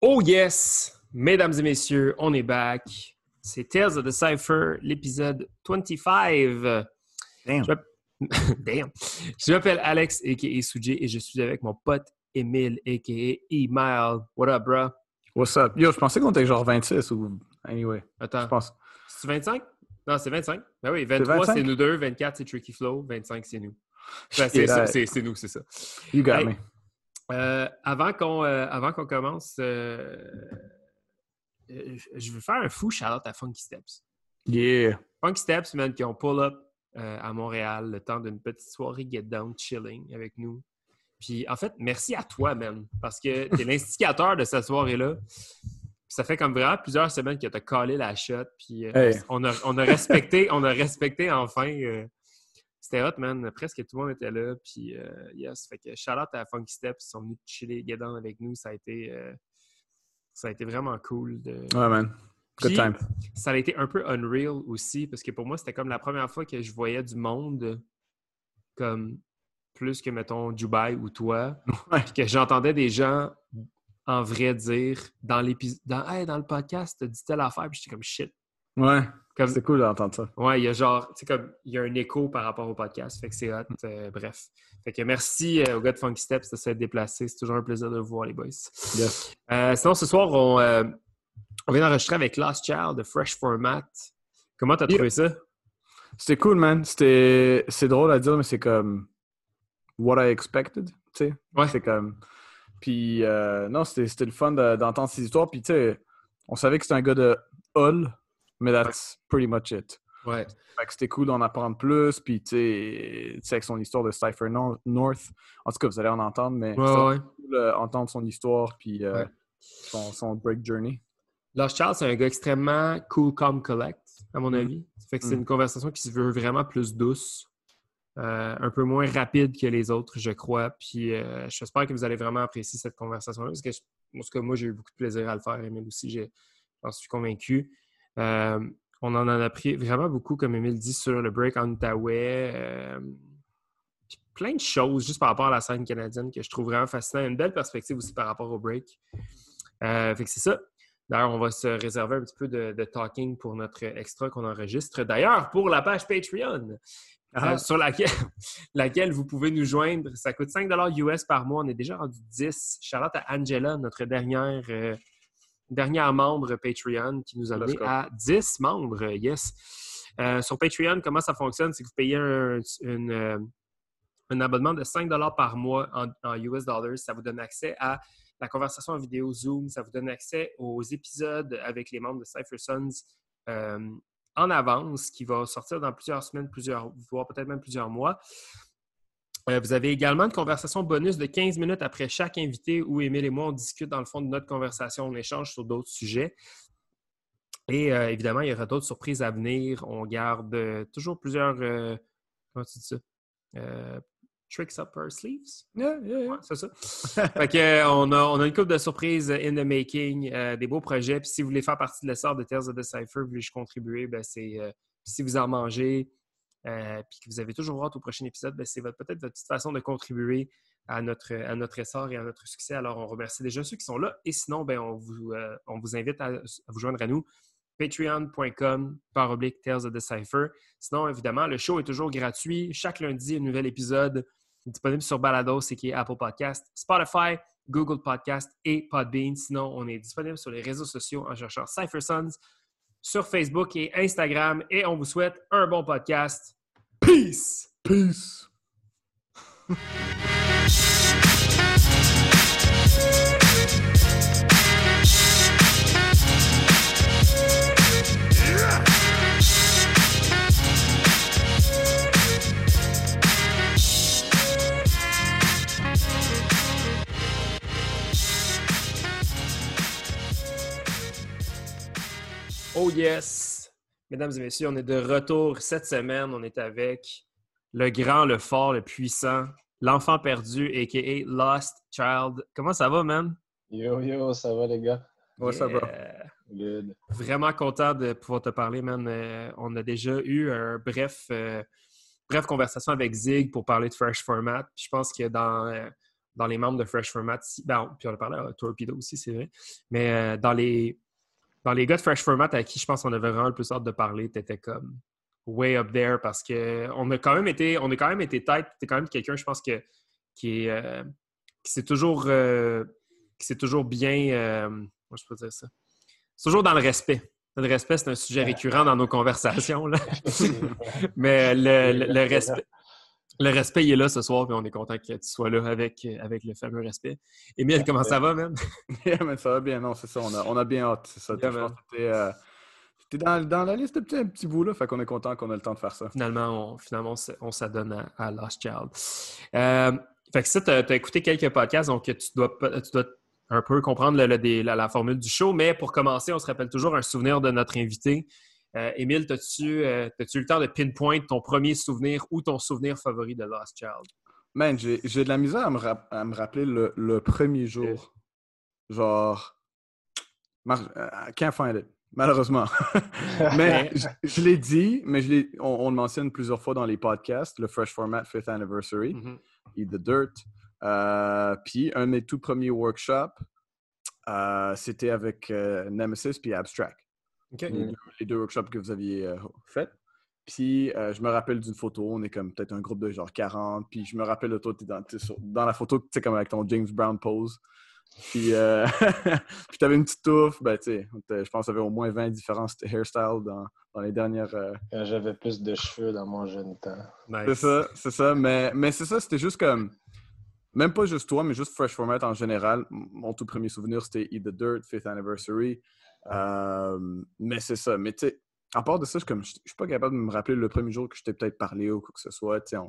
Oh yes! Mesdames et messieurs, on est back. C'est Tales of the Cypher, l'épisode 25. Damn. Je Damn. Je m'appelle Alex, a.k.a. Suji, et je suis avec mon pote Emile, a.k.a. Email. What up, bro? What's up? Yo, je pensais qu'on était genre 26 ou. Anyway, je Attends, pense. c'est 25? Non, c'est 25. Ben oui, 23, 25? c'est nous deux, 24, c'est Tricky Flow, 25, c'est nous. Ben, c'est, nous, c'est ça. You got Hey. me. Euh, avant qu'on euh, avant qu'on commence, euh, je veux faire un fou shout-out à Funky Steps. Yeah. Funky Steps, man, qui ont pull-up euh, à Montréal le temps d'une petite soirée get down chilling avec nous. Puis en fait, merci à toi, man, parce que tu es l'instigateur de cette soirée-là. Ça fait comme vraiment plusieurs semaines que tu as collé la shot. Puis Hey. on, a, on a respecté, on a respecté enfin. C'était hot, man. Presque tout le monde était là. Puis euh, yes, fait que shout out à Funky Steps. Ils sont venus chiller down avec nous. Ça a été, euh, ça a été vraiment cool. De... Ouais, man. Good Puis, time. ça a été un peu unreal aussi, parce que pour moi, c'était comme la première fois que je voyais du monde comme plus que, mettons, Dubaï ou toi. Ouais. Puis que j'entendais des gens en vrai dire dans l'épisode, dans, Hey, dans le podcast, dit telle affaire, puis j'étais comme shit. Ouais. Comme, C'est cool d'entendre ça. ouais, il y a genre, tu sais, comme, il y a un écho par rapport au podcast, fait que c'est hot, euh, bref. Fait que merci euh, au gars de Funky Steps de s'être déplacé, c'est toujours un plaisir de vous voir, les boys. Yes. Euh, sinon, ce soir, on, on vient d'enregistrer avec Last Child de Fresh Format. Comment t'as Yeah. trouvé ça? C'était cool, man. C'était. C'est drôle à dire, mais c'est comme. What I expected. Tu sais. Ouais. C'est comme. Puis, non, c'était c'était le fun de- d'entendre ces histoires. Puis, tu sais, on savait que c'était un gars de Hull, mais that's pretty much it. Ouais. Fait que c'était cool d'en apprendre plus. Puis, tu sais, avec son histoire de Cypher Nor- North. En tout cas, vous allez en entendre, mais Ouais, c'est ouais. cool euh, entendre son histoire. Puis, euh, son, son break journey. Last Child, c'est un gars extrêmement cool, calm, collect, à mon Mm. avis. Fait que c'est Mm. une conversation qui se veut vraiment plus douce, euh, un peu moins rapide que les autres, je crois. Puis euh, j'espère que vous allez vraiment apprécier cette conversation-là, parce que, je- en tout cas, moi, j'ai eu beaucoup de plaisir à le faire. Emile aussi, j'ai- j'en suis convaincu. Euh, on en a appris vraiment beaucoup, comme Emile dit, sur le break en Outaouais. euh, plein de choses juste par rapport à la scène canadienne que je trouve vraiment fascinant. Une belle perspective aussi par rapport au break. Euh, fait que c'est ça. D'ailleurs, on va se réserver un petit peu de, de talking pour notre extra qu'on enregistre. D'ailleurs, pour la page Patreon, Ah. euh, sur laquelle, laquelle vous pouvez nous joindre. Ça coûte 5 US par mois. On est déjà rendu 10. Charlotte à Angela, notre dernière, dernière membre Patreon, qui nous a amené à 10 membres. Yes. Euh, sur Patreon, comment ça fonctionne? C'est que vous payez un, une, euh, un abonnement de 5 par mois en, en US dollars. Ça vous donne accès à la conversation en vidéo Zoom. Ça vous donne accès aux épisodes avec les membres de Cypher Sons euh, en avance, qui va sortir dans plusieurs semaines, plusieurs, voire peut-être même plusieurs mois. Euh, vous avez également une conversation bonus de 15 minutes après chaque invité où Émile et moi, on discute dans le fond de notre conversation, on échange sur d'autres sujets. Et euh, évidemment, il y aura d'autres surprises à venir. On garde euh, toujours plusieurs. euh, comment tu dis ça? Tricks up our sleeves? Yeah, yeah, yeah. Ouais, c'est ça. fait que, on, a, on a une couple de surprises in the making, des beaux projets. Puis si vous voulez faire partie de l'essor de Tales of the Cypher, vous voulez contribuer, ben c'est si vous en mangez, euh, puis que vous avez toujours hâte au prochain épisode, ben c'est peut-être votre petite façon de contribuer à notre, à notre essor et à notre succès. Alors, on remercie déjà ceux qui sont là. Et sinon, ben, on, vous, euh, on vous invite à, vous joindre à nous. Patreon.com par oblique Tales of the Cypher. Sinon, évidemment, le show est toujours gratuit. Chaque lundi, un nouvel épisode disponible sur Balado, c'est qui est Apple Podcast, Spotify, Google Podcast et Podbean. Sinon, on est disponible sur les réseaux sociaux en cherchant Cypher Sons sur Facebook et Instagram. Et on vous souhaite un bon podcast. Peace! Peace. Oh yes! Mesdames et messieurs, on est de retour cette semaine. On est avec le grand, le fort, le puissant, l'enfant perdu, a.k.a. Lost Child. Comment ça va, man? Yo yo, ça va les gars? Ouais, ça va. Good. Vraiment content de pouvoir te parler, man. Euh, on a déjà eu un bref, euh, bref conversation avec Zig pour parler de Fresh Format. Puis je pense que dans, euh, dans les membres de Fresh Format, ben, puis on a parlé à Torpedo aussi, c'est vrai, mais dans, les, dans les gars de Fresh Format à qui je pense qu'on avait vraiment le plus hâte de parler, tu étais comme way up there parce qu'on a quand même été, on a quand même été tête. Tu es quand même quelqu'un, je pense, que, qui est. Euh, qui s'est toujours, euh, qui toujours bien. Euh, moi, je peux dire ça? C'est toujours dans le respect. Le respect, c'est un sujet récurrent dans nos conversations. Là. Mais le, respect. Le respect, il est là ce soir, et on est content que tu sois là avec, avec le fameux respect. Émile, comment ça va, même? ça va bien, non, c'est ça. On a, on a bien hâte, c'est ça. T'es dans, dans, la liste de petits, petit bout là, fait qu'on est content qu'on ait le temps de faire ça. Finalement, on, finalement, on s'adonne à, Lost Child. Euh, fait que ça, tu as, écouté quelques podcasts, donc tu dois, tu dois un peu comprendre la, formule du show, mais pour commencer, on se rappelle toujours un souvenir de notre invité. Euh, Émile, as-tu euh, eu le temps de pinpoint ton premier souvenir ou ton souvenir favori de Lost Child? Man, j'ai de la misère à me, à me rappeler le, le, premier jour. Genre, I can't find it. Malheureusement. mais je, l'ai dit, mais je on, le mentionne plusieurs fois dans les podcasts, le Fresh Format Fifth Anniversary, mm-hmm. Eat the Dirt. Euh, puis un de mes tout premiers workshops, euh, c'était avec euh, Nemesis puis Abstract. Les, deux, workshops que vous aviez faits. Puis je me rappelle d'une photo, on est comme peut-être un groupe de genre 40. Puis je me rappelle de toi, tu es dans, dans, la photo, tu sais, comme avec ton James Brown pose. Puis, euh, puis tu avais une petite touffe. Ben, tu sais, je pense qu'il y avait au moins 20 différents hairstyles dans, dans les dernières. Euh, j'avais plus de cheveux dans mon jeune temps. C'est ça, c'est ça. Mais, mais c'est ça, c'était juste comme. Même pas juste toi, mais juste Fresh Format en général. Mon tout premier souvenir, c'était Eat the Dirt, Fifth Anniversary. Euh, mais c'est ça. Mais tu sais, à part de ça, je ne suis pas capable de me rappeler le premier jour que je t'ai peut-être parlé ou quoi que ce soit. Tu sais,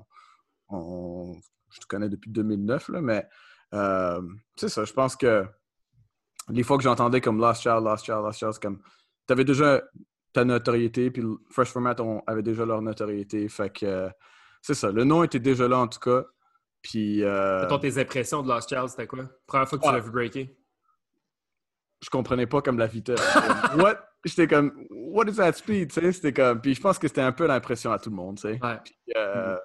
on, je te connais depuis 2009, là, mais euh, c'est ça, je pense que les fois que j'entendais comme Lost Child, Lost Child, Lost Child, c'est comme. Tu avais déjà ta notoriété, puis Fresh Format on avait déjà leur notoriété. Fait que c'est ça. Le nom était déjà là en tout cas. Puis. Euh... tes impressions de Lost Child, c'était quoi? Première fois que tu l'as vu breaker? Je comprenais pas comme la vitesse. What? J'étais comme, what is that speed? C'était comme. Puis je pense que c'était un peu l'impression à tout le monde, tu sais. Ouais. Euh.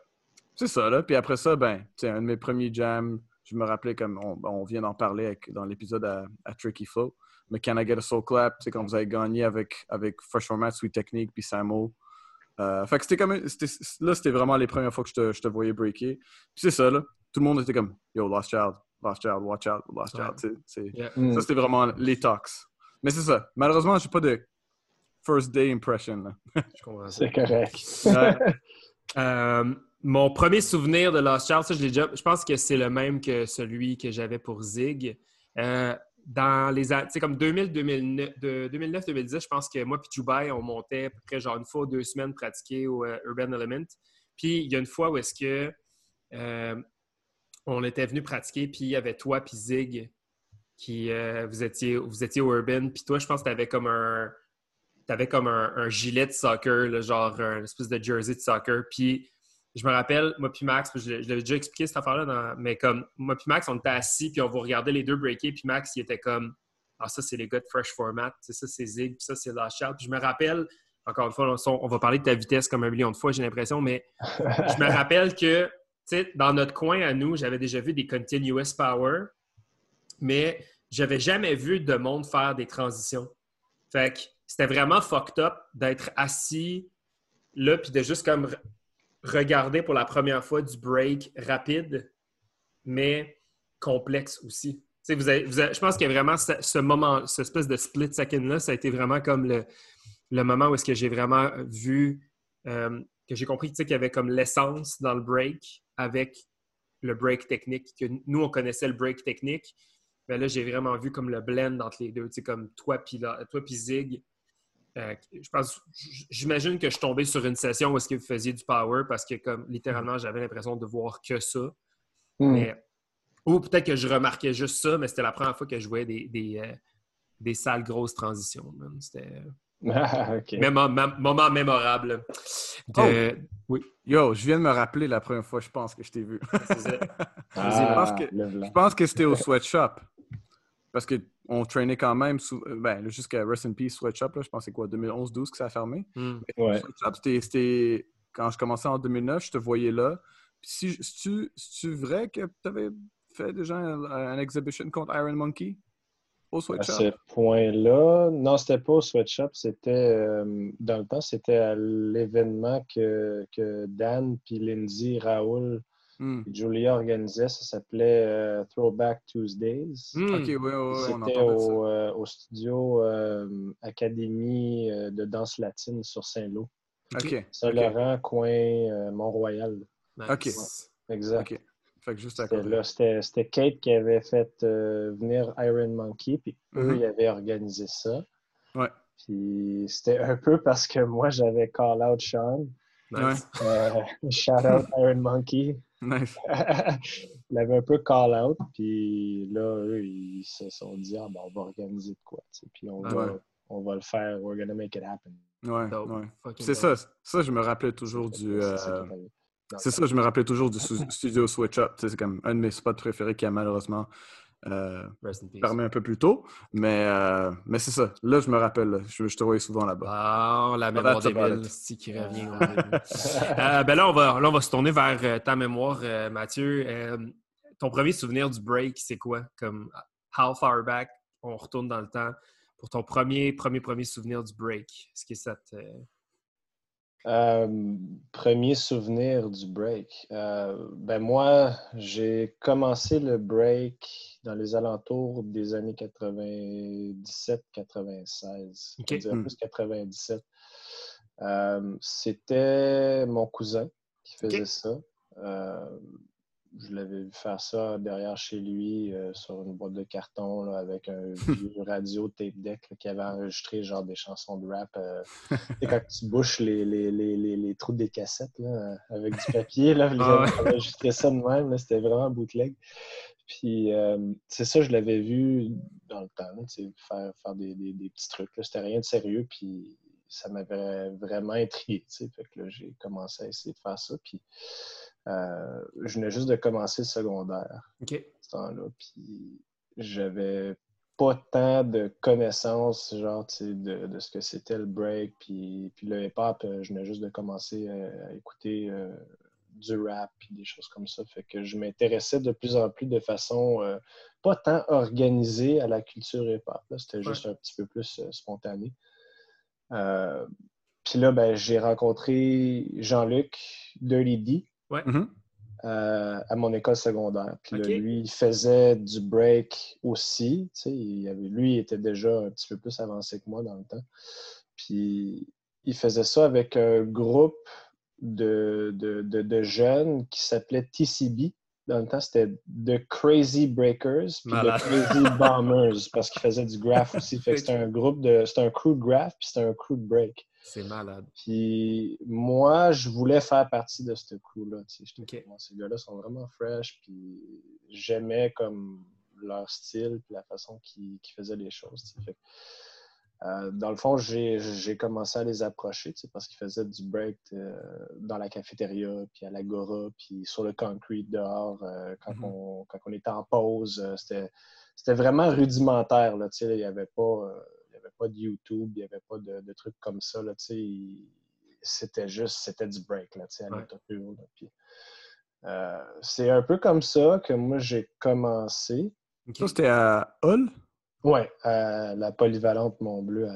C'est ça, là. Puis après ça, ben, c'est un de mes premiers jams je me rappelais comme on, vient d'en parler dans l'épisode à, Tricky Flow. Mais Can I Get a Soul Clap, c'est quand vous avez gagné avec, avec Fresh Format, Sweet Technique, puis Samo. Euh, fait que c'était comme. Là, c'était vraiment les premières fois que je te, je te voyais breaker. Puis c'est ça, là. Tout le monde était comme Yo, Lost Child, Lost Child, Watch Out, Lost Child. Ça, c'était vraiment les talks. Mais c'est ça. Malheureusement, j'ai pas de first day impression. C'est correct. Euh, mon premier souvenir de Lost Child, ça, je, déjà, je pense que c'est le même que celui que j'avais pour Zig. Euh, dans les c'est comme 2009-2010, je pense que moi et Dubai, on montait à peu près genre une fois ou deux semaines pratiquer au euh, Urban Element. Puis il y a une fois où est-ce que euh, on était venu pratiquer, puis il y avait toi puis Zig qui vous étiez vous étiez au Urban, puis toi, je pense que tu avais comme un avais comme un, gilet de soccer, genre un espèce de jersey de soccer, puis je me rappelle, moi puis Max, je, l'avais déjà expliqué cette affaire-là, mais comme moi puis Max, on était assis, puis on vous regardait les deux breaker, puis Max, il était comme Ah, ça, c'est les gars de Fresh Format, ça, c'est Zig, puis ça, c'est Last Child. Puis je me rappelle, encore une fois, on, va parler de ta vitesse comme un million de fois, j'ai l'impression, mais je me rappelle que, dans notre coin à nous, j'avais déjà vu des Continuous Power, mais j'avais jamais vu de monde faire des transitions. Fait que c'était vraiment fucked up d'être assis là, puis de juste comme regarder pour la première fois du break rapide, mais complexe aussi. Vous je pense a vraiment ce, moment, ce espèce de split second-là, ça a été vraiment comme le, moment où que j'ai vraiment vu, euh, que j'ai compris qu'il y avait comme l'essence dans le break avec le break technique, que nous, on connaissait le break technique. Mais là, j'ai vraiment vu comme le blend entre les deux, comme toi puis Zig, euh, je pense, j'imagine que je suis tombé sur une session où est-ce que vous faisiez du power parce que comme littéralement j'avais l'impression de voir que ça. Hmm. ou peut-être que je remarquais juste ça, mais c'était la première fois que je voyais des, des, euh, des sales grosses transitions. C'était ah, moment, mémorable. Oh! Oui. Yo, je viens de me rappeler la première fois, je pense, que je t'ai vu. Ah, je pense que c'était au sweatshop. Parce que on traînait quand même euh, ben, jusqu'à Rest in Peace Sweatshop, je pense que c'est quoi, 2011-12 que ça a fermé. Hmm. c'était quand je commençais en 2009, je te voyais là. si, tu, c'est vrai que tu avais fait déjà un, exhibition contre Iron Monkey? Au Sweatshop? À ce point-là, non, c'était pas au Sweatshop. C'était, euh, dans le temps, c'était à l'événement que, que Dan, puis Lindsay, Raoul, hmm. Julia organisaient. Ça s'appelait euh, Throwback Tuesdays. Hmm. OK, oui, oui, C'était au, euh, au, studio Académie de danse latine sur Saint-Lô. OK. Saint-Laurent, coin Mont-Royal. OK. Exact. C'était C'était Kate qui avait fait euh, venir Iron Monkey, puis eux, mm-hmm. ils avaient organisé ça. Ouais. Puis c'était un peu parce que moi, j'avais call out Sean. Nice. Euh, shout out Iron Monkey. Nice. Il avait un peu call out, puis là, eux, ils se sont dit, ah, ben, on va organiser de quoi, puis on, va, on va le faire, we're gonna make it happen. Ouais, ouais. C'est ça, ça, je me rappelais toujours du. C'est ça, je me rappelais toujours du studio Switch Up. C'est comme un de mes spots préférés qui a malheureusement euh, fermé un peu plus tôt. Mais, euh, mais c'est ça. Là, je me rappelle. Je, te voyais souvent là-bas. Ah, la mémoire des villes, qui revient. euh, ben là on, va, là, on va se tourner vers euh, ta mémoire, euh, Mathieu. ton premier souvenir du break, c'est quoi? Comme how far back on retourne dans le temps pour ton premier, premier, premier souvenir du break? Est-ce que ça te euh, premier souvenir du break. Euh, ben moi, j'ai commencé le break dans les alentours des années 97-96. Okay. Hmm. plus 97. Euh, c'était mon cousin qui faisait ça je l'avais vu faire ça derrière chez lui euh, sur une boîte de carton avec un vieux radio tape deck qui avait enregistré genre des chansons de rap. Euh, quand tu bouches les, les, les, les, trous des cassettes là, avec du papier, là, ah enregistré ça de même. C'était vraiment bootleg. Puis euh, c'est ça, je l'avais vu dans le temps, faire, faire des, des, des petits trucs. C'était rien de sérieux. Puis ça m'avait vraiment intrigué. Fait que j'ai commencé à essayer de faire ça. Puis euh, je venais juste de commencer le secondaire. OK. Ce temps-là. Puis j'avais pas tant de connaissances, genre, de, de ce que c'était le break. Puis, puis le hip-hop, euh, je venais juste de commencer à, écouter euh, du rap puis des choses comme ça. Fait que je m'intéressais de plus en plus de façon pas tant organisée à la culture hip-hop. C'était juste un petit peu plus spontané. puis là, ben, j'ai rencontré Jean-Luc Dirty Mm-hmm. Euh, à mon école secondaire. Puis lui, il faisait du break aussi. Il avait, lui, il était déjà un petit peu plus avancé que moi dans le temps. Puis il faisait ça avec un groupe de, de, de, jeunes qui s'appelait TCB. Dans le temps, c'était The Crazy Breakers puis The Crazy Bombers parce qu'il faisait du graph aussi. Fait c'était un groupe de. C'était un crew de graph puis c'était un crew de break. C'est malade. Puis moi, je voulais faire partie de ce crew-là. Ces gars-là sont vraiment fresh, puis j'aimais comme leur style, puis la façon qu'ils faisaient les choses. Euh, dans le fond, j'ai commencé à les approcher parce qu'ils faisaient du break euh, dans la cafétéria, puis à l'agora, puis sur le concrete dehors euh, quand, mm-hmm. on, quand, on, était en pause. C'était vraiment rudimentaire. Là, il n'y avait pas pas de YouTube, il n'y avait pas de, trucs comme ça. C'était juste, c'était du break là, à ouais. euh, c'est un peu comme ça que moi j'ai commencé. Ça, c'était à Hull? Oui, à la polyvalente Mont-Bleu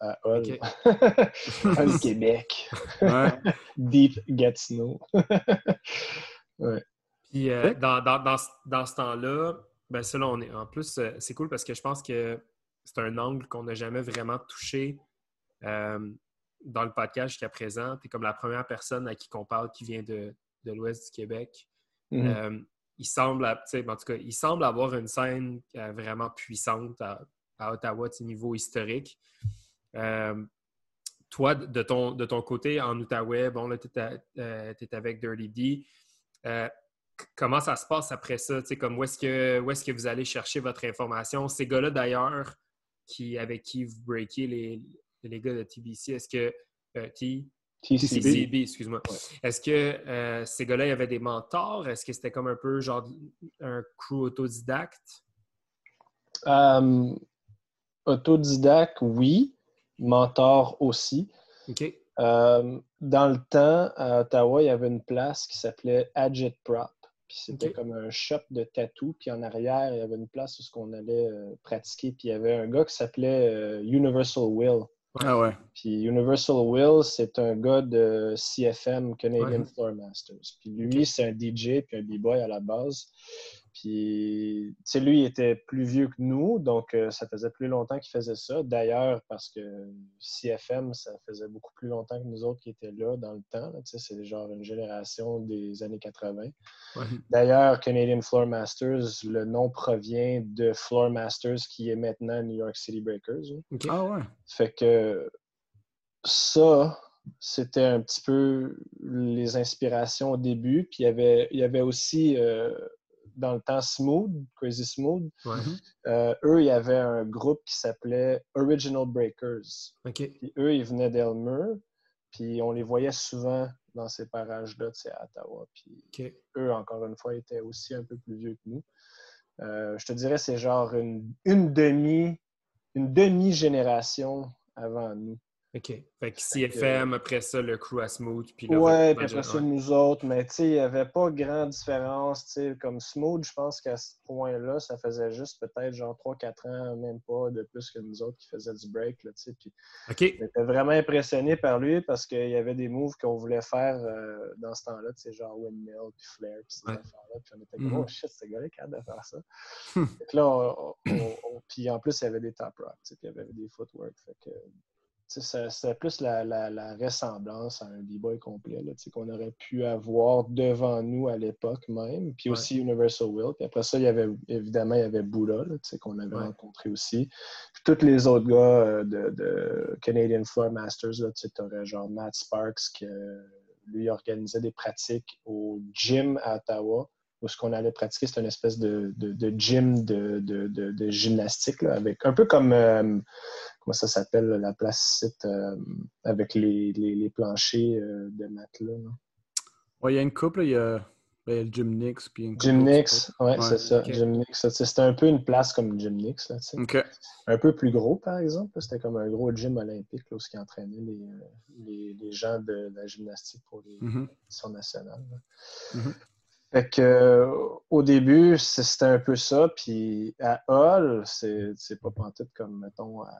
à, à Hull. Hull, Québec. Deep Gatineau. ouais. Puis euh, dans, dans, dans, dans, ce temps-là, ben ça, là, on est, en plus, euh, c'est cool parce que je pense que c'est un angle qu'on n'a jamais vraiment touché euh, dans le podcast jusqu'à présent. Tu es comme la première personne à qui on parle qui vient de, l'Ouest du Québec. Mhm. Euh, il, semble, en tout cas, il semble avoir une scène euh, vraiment puissante à, Ottawa, au niveau historique. toi, de ton, de ton côté, en Outaouais, bon, là, tu es, avec Dirty D comment ça se passe après ça? Comme où est-ce que, est que vous allez chercher votre information? Ces gars-là, d'ailleurs, qui, avec qui vous breakez les, les gars de TBC, est-ce que euh, T, TCB, excuse-moi. Est-ce que euh, ces gars-là, il y avait des mentors? Est-ce que c'était comme un peu genre un crew autodidacte? Euh, autodidacte, oui. Mentor aussi. OK. dans le temps, à Ottawa, il y avait une place qui s'appelait Agit Prop. Puis c'était comme un shop de tatou. Puis en arrière, il y avait une place où on allait pratiquer. Puis il y avait un gars qui s'appelait Universal Will. Ah ouais. Puis Universal Will, c'est un gars de CFM, Canadian Floor Masters. Puis lui, c'est un DJ puis un B-boy à la base. Puis, tu sais, lui, il était plus vieux que nous, donc euh, ça faisait plus longtemps qu'il faisait ça. D'ailleurs, parce que CFM, ça faisait beaucoup plus longtemps que nous autres qui étaient là dans le temps. Tu sais, c'est genre une génération des années 80. D'ailleurs, Canadian Floor Masters, le nom provient de Floor Masters qui est maintenant New York City Breakers. Ah ouais. Fait que ça, c'était un petit peu les inspirations au début. Puis il y avait, il y avait aussi euh, dans le temps Smooth, Crazy Smooth, mhm. euh, eux, il y avait un groupe qui s'appelait Original Breakers. Puis eux, ils venaient d'Elmer, puis on les voyait souvent dans ces parages-là, à Ottawa. Puis eux, encore une fois, étaient aussi un peu plus vieux que nous. Euh, je te dirais, c'est genre une, une demi, une demi-génération avant nous. OK. Fait que CFM, après ça, le crew à Smooth. Puis ouais, puis après ça, nous autres. Mais tu sais, il n'y avait pas grande différence. Tu sais, comme Smooth, je pense qu'à ce point-là, ça faisait juste peut-être genre 3-4 ans, même pas de plus que nous autres qui faiaisaient du break. Là, tu sais. Puis OK. J'étais vraiment impressionné par lui parce qu'il y avait des moves qu'on voulait faire euh, dans ce temps-là. Tu sais, genre windmill, puis flare, puis ces affaires-là. Puis on était comme, mm-hmm. oh shit, ce gars-là capable de faire ça. fait que là, on, puis en plus, il y avait des top rock, tu sais, puis il y avait des footwork. Fait que c'était plus la, la, ressemblance à un B-Boy complet qu'on aurait pu avoir devant nous à l'époque même. Puis aussi Universal Will. Puis après ça, il y avait évidemment il y avait Buddha qu'on avait rencontré aussi. Puis tous les autres gars euh, de, de Canadian Floor Masters, tu aurais genre Matt Sparks qui lui organisait des pratiques au gym à Ottawa où ce qu'on allait pratiquer, c'était une espèce de, de, gym de, de gymnastique, là, avec un peu comme euh, comment ça s'appelle, la place site euh, avec les, les, planchers euh, de matelas. Oui, il y a une couple, il y a, ben, le Gym Nix. Gym Nix, oui, c'est ça. Gym C'était un peu une place comme Gym Nix. Là, Un peu plus gros, par exemple. C'était comme un gros gym olympique là, où qui entraînait les, les, les, gens de la gymnastique pour les mm nationales. Mm-hmm. Fait que, euh, au début, c'était un peu ça. Puis à Hall, c'est pas pantoute comme, mettons, à,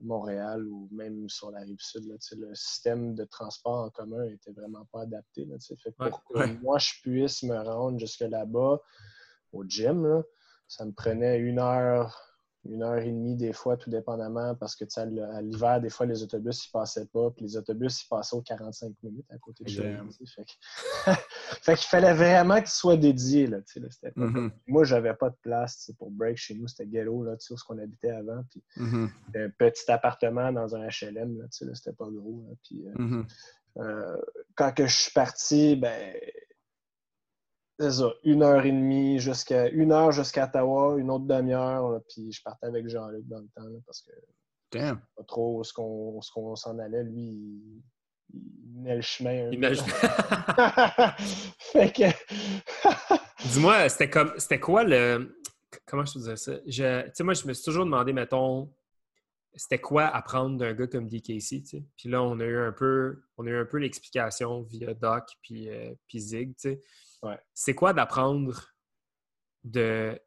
Montréal ou même sur la rive sud. Là, le système de transport en commun était vraiment pas adapté. Là, fait pour que moi, je puisse me rendre jusque là-bas, au gym, ça me prenait une heure une heure et demie des fois, tout dépendamment, parce que à l'hiver, des fois, les autobus, ils passaient pas, puis les autobus, ils passaient aux 45 minutes à côté de chez Fait qu'il fallait vraiment qu'ils soient dédiés. Là, mm-hmm. Moi, j'avais pas de place pour break chez nous, c'était ghetto, là, où qu'on habitait avant. Puis mm-hmm. un petit appartement dans un HLM, c'était pas gros. puis, euh, mm-hmm. euh, quand que je suis parti, ben c'est ça, une heure et demie jusqu'à une heure jusqu'à Ottawa, une autre demi-heure, puis je partais avec Jean-Luc dans le temps parce que Damn. pas trop ce qu'on s'en allait, lui, il, il le chemin. Il le fait que. Dis-moi, c'était comme c'était quoi le. Comment je te disais ça? Tu sais, moi, je me suis toujours demandé, mettons, c'était quoi apprendre d'un gars comme DKC, tu sais? Puis là, on a eu un peu, on a eu un peu l'explication via Doc puis, euh, puis Zig, tu sais. C'est quoi d'apprendre de.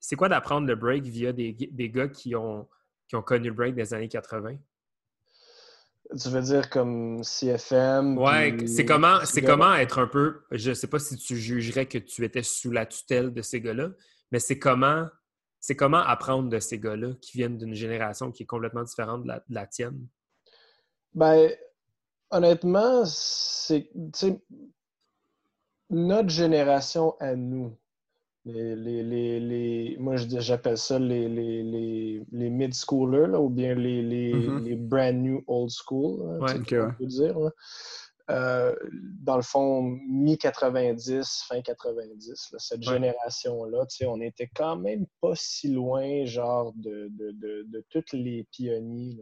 C'est quoi d'apprendre le break via des, gars qui ont, qui ont connu le break des années 80? Tu veux dire comme CFM? Ouais, c'est comment, c'est comment être un peu. Je sais pas si tu jugerais que tu étais sous la tutelle de ces gars-là, mais c'est comment, c'est comment apprendre de ces gars-là qui viennent d'une génération qui est complètement différente de la, de la tienne? Ben, honnêtement, c'est notre génération à nous, les, les, les, moi j'appelle ça les, les, mid-schoolers ou bien les, mm-hmm. brand new old school, hein, on peut dire. Euh, dans le fond, mi-90, fin 90, cette génération-là, on n'était quand même pas si loin, genre, de, de, de, de tous les pionniers.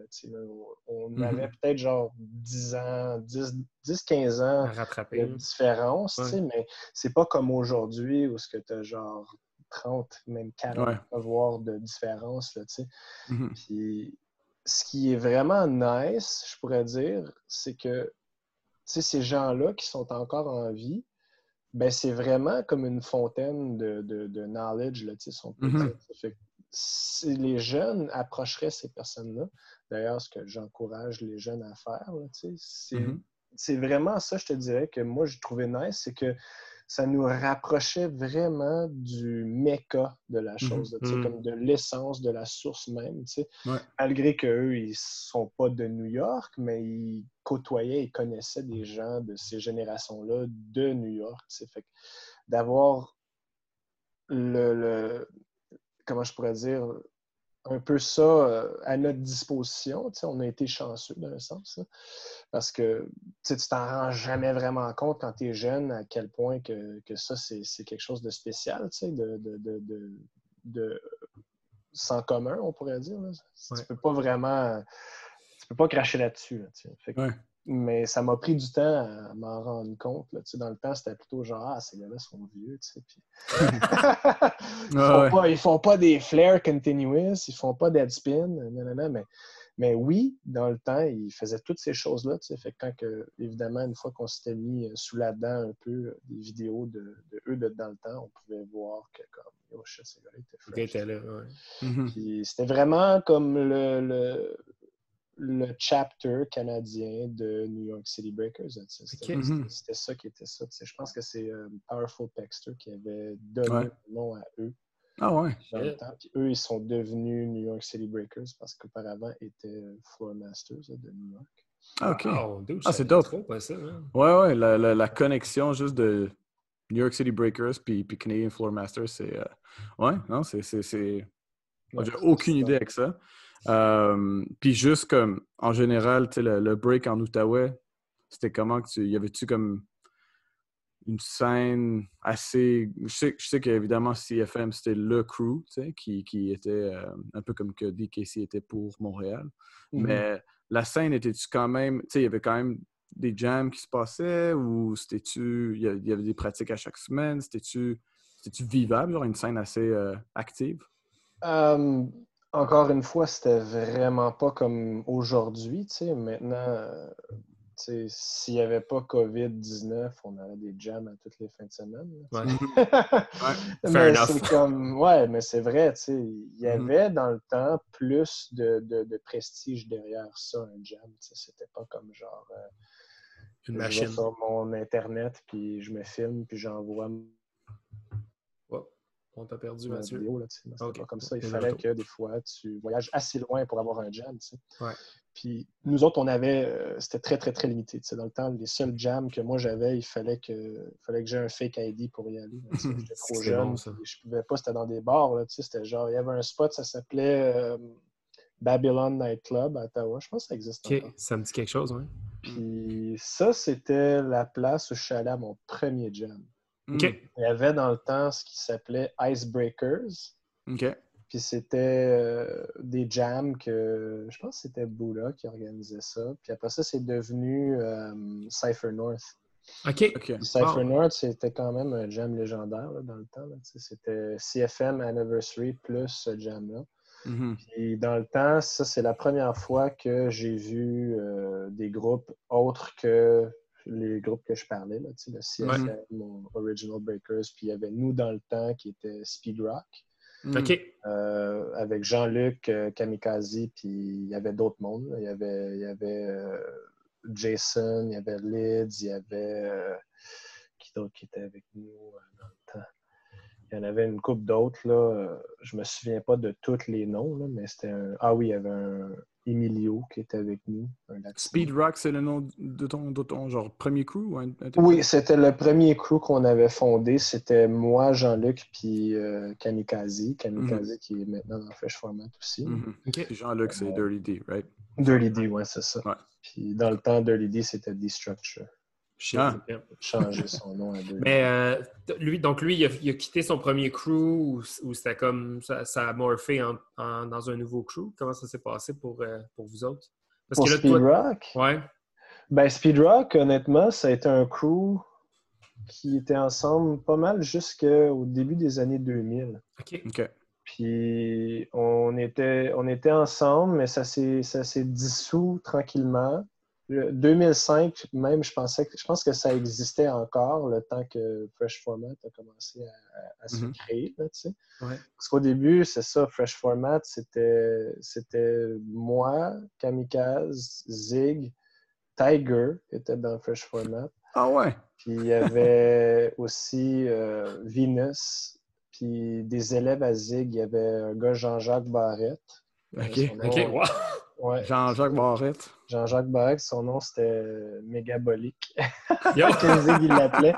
on mm-hmm. avait peut-être, genre, 10 ans, 10, 15 ans de différence, mais c'est pas comme aujourd'hui où tu as, genre, 30, même 40 voire de différence, là, mm-hmm. Puis, ce qui est vraiment nice, je pourrais dire, c'est que ces gens-là qui sont encore en vie, ben, c'est vraiment comme une fontaine de, de, knowledge, là, mm-hmm. les jeunes approcheraient ces personnes-là. D'ailleurs, ce que j'encourage les jeunes à faire, mm-hmm. c'est vraiment ça, je te dirais, que moi, j'ai trouvé nice, c'est que ça nous rapprochait vraiment du méca de la mhm. chose, mhm. comme de l'essence, de la source même. Malgré qu'eux, ils ne sont pas de New York, mais ils côtoyaient et connaissaient des gens de ces générations-là de New York. Fait d'avoir le, comment je pourrais dire, un peu ça euh, à notre disposition. on a été chanceux dans un sens. parce que tu t'en rends jamais vraiment compte quand tu es jeune à quel point que, ça, c'est quelque chose de spécial, de, de, de, sans commun, on pourrait dire. Tu peux pas vraiment. Tu peux pas cracher là-dessus. Mais ça m'a pris du temps à m'en rendre compte. Là. Dans le temps, c'était plutôt genre Ah, ces gars-là sont vieux. Puis... ils, font pas, font pas des flares continuous, ils font pas deadspin, mais, mais oui, dans le temps, ils faisaient toutes ces choses-là. Fait quand que, évidemment, une fois qu'on s'était mis sous la dent un peu euh, des vidéos de, eux de, dans le temps, on pouvait voir que comme oh shit, ces gars-là étaient là, ouais. C'était vraiment comme le le chapter canadien de New York City Breakers. Mhm. C'était ça qui était ça. Je pense que c'est euh, Powerful Texter qui avait donné le nom à eux. Ah ouais. Puis eux, ils sont devenus New York City Breakers parce qu'auparavant, ils étaient Floor Masters de New York. Ah, ok. ah, c'est d'autres. Hein. Ouais, ouais. La, la, connexion juste de New York City Breakers puis, puis Canadian Floor Masters, c'est. Euh, ouais, non, c'est. J'ai aucune idée avec ça. Euh, puis juste comme, en général, le, le break en Outaouais, c'était comment que tu... Y avait-tu comme une scène assez... Je sais, je sais qu'évidemment, CFM, c'était le crew, qui, qui était euh, un peu comme que DKC était pour Montréal. Mm-hmm. Mais la scène était-tu quand même... Tu sais, il y avait quand même des jams qui se passaient ou c'était-tu... Il y avait des pratiques à chaque semaine? C'était-tu vivable, genre une scène assez euh, active? Encore une fois, c'était vraiment pas comme aujourd'hui. Maintenant, euh, s'il n'y avait pas COVID-19, on aurait des jams à toutes les fins de semaine. ouais. mais c'est comme, ouais, mais c'est vrai, il y mm-hmm. avait dans le temps plus de, prestige derrière ça, un jam. C'était pas comme genre. Euh, Une machine. sur mon Internet, puis je me filme, puis j'envoie on t'a perdu, Mathieu. pas comme ça. Il fallait que des fois, tu voyages assez loin pour avoir un jam. Puis nous autres, on avait, euh, c'était très, très, très limité. Dans le temps, les seuls jams que moi j'avais, il fallait que, fallait que j'ai un fake ID pour y aller. J'étais trop jeune. je je pouvais pas, c'était dans des bars. C'était genre, il y avait un spot, ça s'appelait euh, Babylon Night Club à Ottawa. Je pense que ça existe ça me dit quelque chose, oui. Puis ça, c'était la place où je suis allé à mon premier jam. Hmm. Il y avait dans le temps ce qui s'appelait Icebreakers. Puis c'était euh, des jams que je pense que c'était Bula qui organisait ça. Puis après ça, c'est devenu euh, Cypher North. OK. Cypher North, c'était quand même un jam légendaire dans le temps. C'était CFM Anniversary plus ce jam-là. Mm-hmm. Puis dans le temps, ça, c'est la première fois que j'ai vu euh, des groupes autres que les groupes que je parlais, là, le CFM, mon Original Breakers, puis il y avait nous dans le temps qui était Speed Rock. Mm. Euh, avec Jean-Luc euh, Kamikaze, puis il y avait d'autres mondes. Il y avait, y avait euh, Jason, il y avait Lids, il y avait. qui d'autre qui était avec nous dans le temps? Il y en avait une couple d'autres. Là. Je me souviens pas de tous les noms, là, mais c'était un. Ah oui, il y avait un, Emilio qui était avec nous. Speed Rock, c'est le nom de ton, de ton genre premier crew? oui, c'était le premier crew qu'on avait fondé. C'était moi, Jean-Luc, puis euh, Kamikaze. Kamikaze mhm. qui est maintenant dans Fresh Format aussi. Mhm. Jean-Luc, c'est euh, Dirty D, right? Dirty D, ouais, c'est ça. Puis dans le temps, Dirty D, c'était Ah. Changer son nom à Mais euh, lui, donc lui, il a, quitté son premier crew ou, c'était comme ça, a morphé dans un nouveau crew? Comment ça s'est passé pour, euh, pour vous autres? Parce pour Speed Rock? Ouais. Ben, Speed Rock, honnêtement, ça a été un crew qui était ensemble pas mal jusqu'au début des années 2000. OK. OK. Puis on était, on était ensemble, mais ça s'est dissous tranquillement. 2005, même, je pensais que, je pense que ça existait encore le temps que Fresh Format a commencé à, se mm-hmm. créer. Parce qu'au début, c'est ça, Fresh Format, c'était moi, Kamikaze, Zig, Tiger qui était dans Fresh Format. Ah ouais? Puis il y avait aussi euh, Venus, puis des élèves à Zig. Il y avait un gars, Jean-Jacques Barrette. OK, OK, wow. Jean-Jacques Barrette. Jean-Jacques Barrette, son nom c'était Mégabolique. Zig, il l'appelait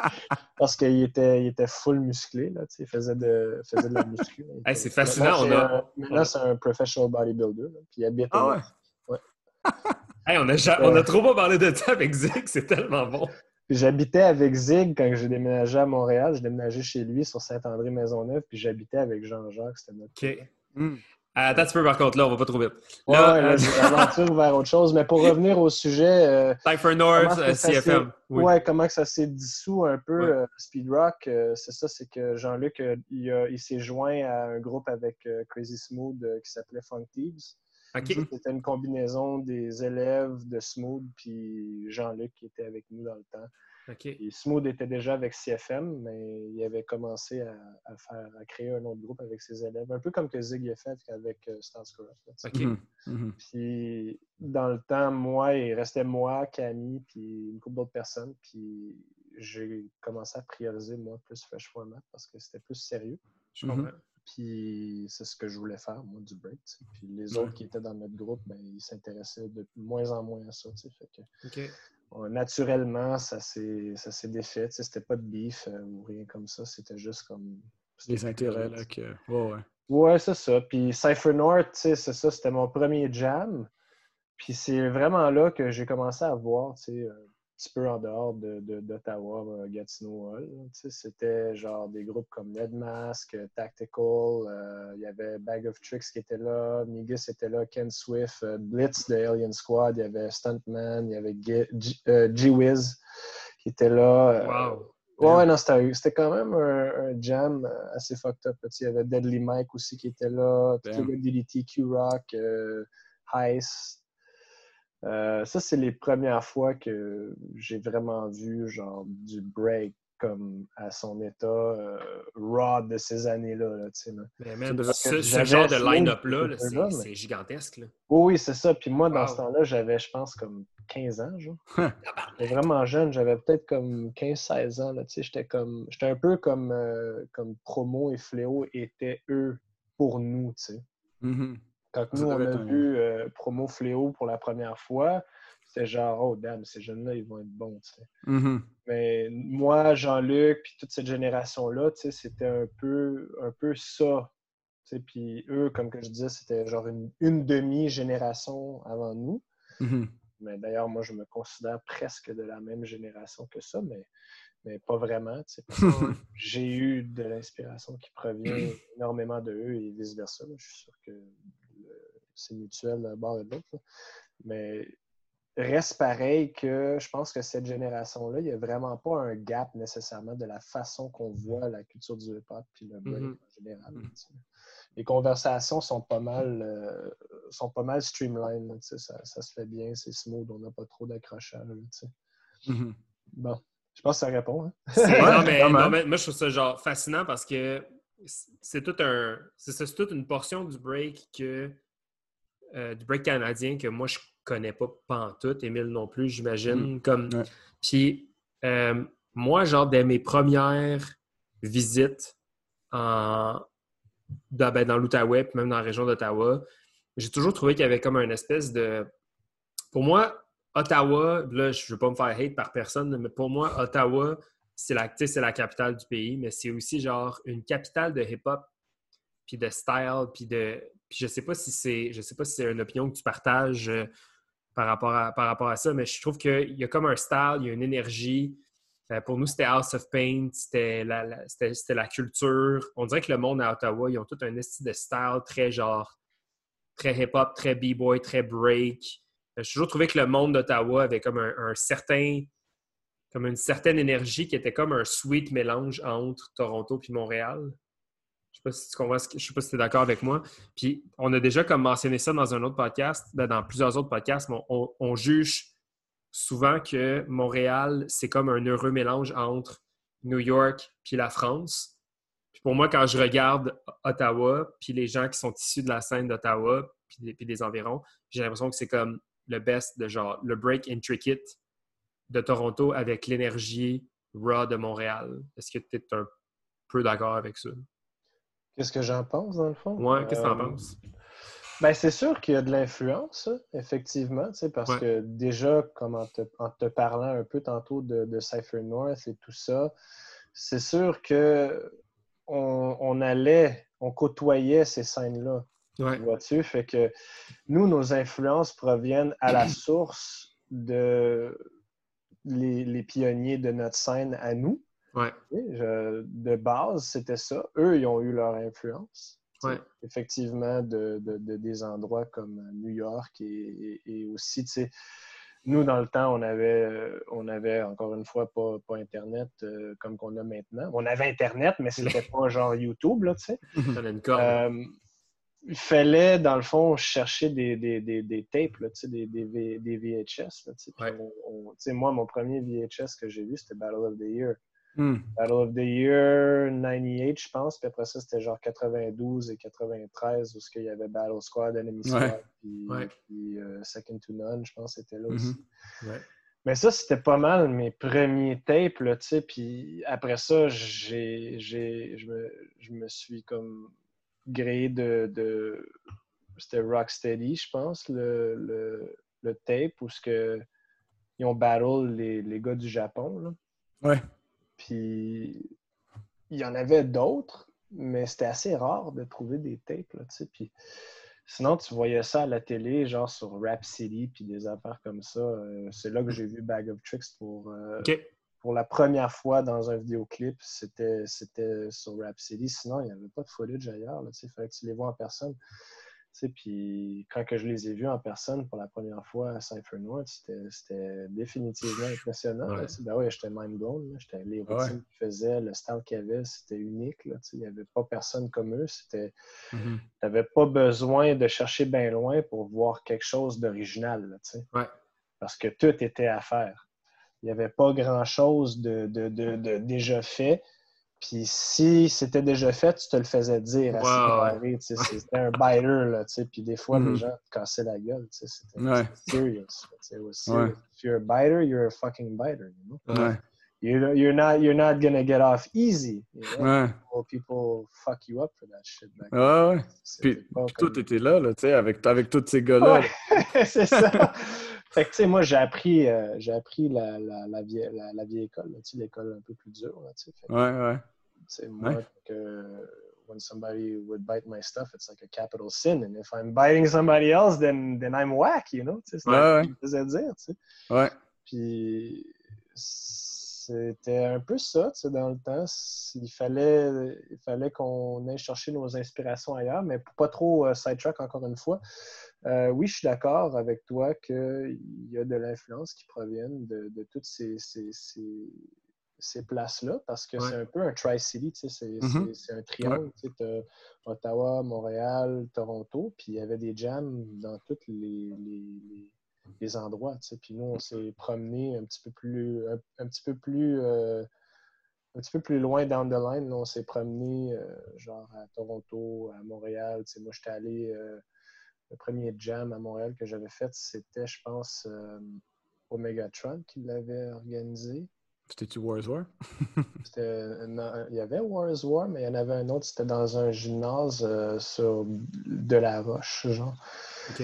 parce qu'il était, il était full musclé. Là, il faisait de, faisait de la muscu. c'est fascinant. Maintenant, on a... c'est un professional bodybuilder. puis il habite ah ouais? ouais. hey, on, a, on a trop pas parlé de ça avec Zig, c'est tellement bon. J'habitais avec Zig quand j'ai déménagé à Montréal. J'ai déménagé chez lui sur Saint-André-Maisonneuve, puis j'habitais avec Jean-Jacques. C'était notre. OK. Attends un peu, par contre, là, on va pas trop vite. Là, ouais, euh... l'aventure vers autre chose. Mais pour revenir au sujet. Euh, Cypher North, euh, CFM. Oui. Ouais, comment que ça s'est dissous un peu, euh, Speed Rock. Euh, c'est ça, c'est que Jean-Luc, il, il s'est joint à un groupe avec Crazy Smooth qui s'appelait Funk Thieves. C'était une combinaison des élèves de Smooth puis Jean-Luc qui était avec nous dans le temps. Smooth était déjà avec CFM, mais il avait commencé à, faire, à créer un autre groupe avec ses élèves, un peu comme que Zig a fait avec euh, mm-hmm. Mm-hmm. Puis dans le temps, moi, il restait moi, Camille, puis une couple d'autres personnes. Puis j'ai commencé à prioriser, moi, plus Fresh Format parce que c'était plus sérieux. Je comprends. Puis c'est ce que je voulais faire, moi, du break. Puis les autres qui étaient dans notre groupe, ben, ils s'intéressaient de moins en moins à ça. Fait naturellement, ça s'est défait. C'était pas de beef euh, ou rien comme ça. C'était juste comme. Les intérêts, là, que. Ouais, c'est ça. Puis Cypher North, c'est ça, c'était mon premier jam. Puis c'est vraiment là que j'ai commencé à voir, tu sais, euh, petit peu en dehors d'Ottawa, de, de, Gatineau Hall. C'était genre des groupes comme Nedmask, euh, Tactical, euh, il y avait Bag of Tricks qui était là, Migus était là, Ken Swift, euh, Blitz de Alien Squad, il y avait Stuntman, il y avait G-Wiz qui était là. Wow! Ouais, non, c'était quand même un, jam assez fucked up. Il y avait Deadly Mike aussi qui était là, tout le DDT, Q-Rock, Heist, euh, ça, c'est les premières fois que j'ai vraiment vu genre du break comme à son état euh, raw de ces années-là. ce, genre de line-up-là, c'est gigantesque. Oui, c'est ça. Puis moi, dans ce temps-là, j'avais, je pense, comme 15 ans. J'étais vraiment jeune. J'avais peut-être comme 15-16 ans. J'étais comme j'étais un peu comme, euh, comme Promo et Fléau étaient eux pour nous. Mm-hmm. Quand nous, on a vu euh, Promo Fléau pour la première fois, c'était genre, oh damn, ces jeunes-là, ils vont être bons. Mm-hmm. Mais moi, Jean-Luc, puis toute cette génération-là, c'était un peu, un peu ça. Puis eux, comme que je disais, c'était genre une, demi-génération avant nous. Mm-hmm. Mais d'ailleurs, moi, je me considère presque de la même génération que ça, mais, mais pas vraiment. J'ai eu de l'inspiration qui provient énormément de eux et vice-versa. Je suis sûr que c'est mutuel d'un bord et de l'autre. Mais reste pareil que je pense que cette génération-là, il n'y a vraiment pas un gap nécessairement de la façon qu'on voit la culture du hip-hop et le break mm-hmm. en général. Mm-hmm. Les conversations sont pas mal euh, sont pas mal streamlined. Ça, ça, se fait bien, c'est smooth, on n'a pas trop d'accrochage. Mm-hmm. Bon, je pense que ça répond. Hein? non, mais, non, mais, moi, je trouve ça genre fascinant parce que c'est tout un c'est toute une portion du break que euh, du break canadien que moi, je connais pas pantoute. Émile non plus, j'imagine. Mm. Comme... Puis, euh, moi, genre, dès mes premières visites en... dans, ben, dans l'Outaouais, même dans la région d'Ottawa, j'ai toujours trouvé qu'il y avait comme une espèce de... Pour moi, Ottawa, là, je ne veux pas me faire hate par personne, mais pour moi, Ottawa, c'est la, la capitale du pays, mais c'est aussi genre une capitale de hip-hop, puis de style, puis de, puis je sais pas si c'est je sais pas si c'est une opinion que tu partages euh, par, rapport à, par rapport à ça, mais je trouve qu'il y a comme un style, il y a une énergie. Euh, pour nous, c'était House of Paint, c'était la, la culture. On dirait que le monde à Ottawa, ils ont tout un style de style très genre, très hip-hop, très b-boy, très break. Euh, j'ai toujours trouvé que le monde d'Ottawa avait comme un, certain, comme une certaine énergie qui était comme un sweet mélange entre Toronto et Montréal. Je sais sais pas si tu es d'accord avec moi. Puis on a déjà comme mentionné ça dans un autre podcast, ben, dans plusieurs autres podcasts, mais on, juge souvent que Montréal, c'est comme un heureux mélange entre New York puis la France. Puis pour moi, quand je regarde Ottawa, puis les gens qui sont issus de la scène d'Ottawa, puis des, des environs, j'ai l'impression que c'est comme le best de genre le break intricate de Toronto avec l'énergie raw de Montréal. Est-ce que tu es un peu d'accord avec ça? Qu'est-ce que j'en pense, dans le fond? Ouais, qu'est-ce que Euh, penses? Ben, c'est sûr qu'il y a de l'influence, hein, effectivement, parce Ouais. que déjà, comme en te, en te parlant un peu tantôt de, de Cypher North et tout ça, c'est sûr que on, on allait, on côtoyait ces scènes-là. Ouais. Vois-tu? Fait que nous, nos influences proviennent à la source de les, les pionniers de notre scène à nous. Ouais. Je- de base, c'était ça. Eux, ils ont eu leur influence. Ouais. Effectivement, de, de- de- des endroits comme New York et, et- et aussi, tu sais, nous, dans le temps, on avait, euh, on avait encore une fois pas, pas Internet euh, comme qu'on a maintenant. On avait Internet, mais c'était pas genre YouTube, là, tu sais. Euh, il fallait, dans le fond, chercher des, des, des, des tapes, là, tu sais, des, des, VHS. là, Ouais. on- on- tu sais, moi, mon premier VHS que j'ai vu, c'était Battle of the Year. Hmm. Battle of the Year 98, je pense. Puis après ça, c'était genre 92 et 93, où il y avait Battle Squad, Enemy Squad, Ouais. puis, Ouais. puis, euh, Second to None, je pense, c'était là aussi. Ouais. Mais ça, c'était pas mal mes premiers tapes, là, tu sais. Puis après ça, j'ai, je, me, je me suis comme gréé de... de c'était Rocksteady, je pense, le, le, le tape, où ce que, ils ont battle les, les gars du Japon, là. Ouais. Puis il y en avait d'autres, mais c'était assez rare de trouver des tapes, là, tu sais. Puis sinon, tu voyais ça à la télé, genre sur Rap City, puis des affaires comme ça. Euh, c'est là que j'ai vu Bag of Tricks pour, euh, pour la première fois dans un vidéoclip. C'était, c'était sur Rap City. Sinon, il n'y avait pas de footage ailleurs, là, tu sais. Il fallait que tu les vois en personne. Puis quand que je les ai vus en personne pour la première fois à Cypher North, c'était, définitivement impressionnant. Ouais. Ben oui, j'étais mind blown. là. Les Ouais. routines qu'ils faisaient, le style qu'ils avaient, c'était unique. Là, il n'y avait pas personne comme eux. C'était, tu n'avais pas besoin de chercher bien loin pour voir quelque chose d'original. Ouais. Parce que tout était à faire. Il n'y avait pas grand-chose de, de- de- de déjà fait. Puis si c'était déjà fait, tu te le faisais dire à sais, C'était un biter, là, tu sais. Puis des fois, Mhm. les gens te cassaient la gueule. tu sais, C'était Ouais. serious. là, was Ouais. If you're a biter, you're a fucking biter. You know? Ouais. You're, you're not, you're not gonna get off easy. You know? Ouais. People, people fuck you up for that shit. back. Ouais, Puis, puis comme- là, là, tu sais, avec, avec tous ces gars-là. Ouais, c'est ça. fait que, tu sais, moi, j'ai appris, euh, j'ai appris la, la, la, vieille, la, la vieille école, tu sais, l'école un peu plus dure. Là, tu sais. Que, Ouais, ouais. sais, moi, Ouais. que, when somebody would bite my stuff, it's like a capital sin. And if I'm biting somebody else, then, then I'm whack, you know? C'est Ouais, ce me faisait dire, tu sais. Ouais. Puis c'était un peu ça, tu sais, dans le temps. Il fallait, il fallait qu'on aille chercher nos inspirations ailleurs, mais pour pas trop euh, sidetrack encore une fois. Euh, oui, je suis d'accord avec toi qu'il y a de l'influence qui proviennent de, de toutes ces, ces, ces- ces places-là, parce que Ouais. c'est un peu un tri-city, tu sais, c'est Mhm. c'est un triangle. tu sais, Ottawa, Montréal, Toronto, puis il y avait des jams dans tous les, les- les- les endroits. tu sais. Puis nous, on s'est promené un petit peu plus, un, un petit peu plus, euh, un petit peu plus loin down the line. là. on s'est promené euh, genre à Toronto, à Montréal. Moi, j'étais allé. euh, le premier jam à Montréal que j'avais fait, c'était, je pense, euh, Omegatron qui l'avait organisé. C'était-tu Wars War? Non, il y avait War is War, mais il y en avait un autre, c'était dans un gymnase euh, sur de la roche, genre. OK.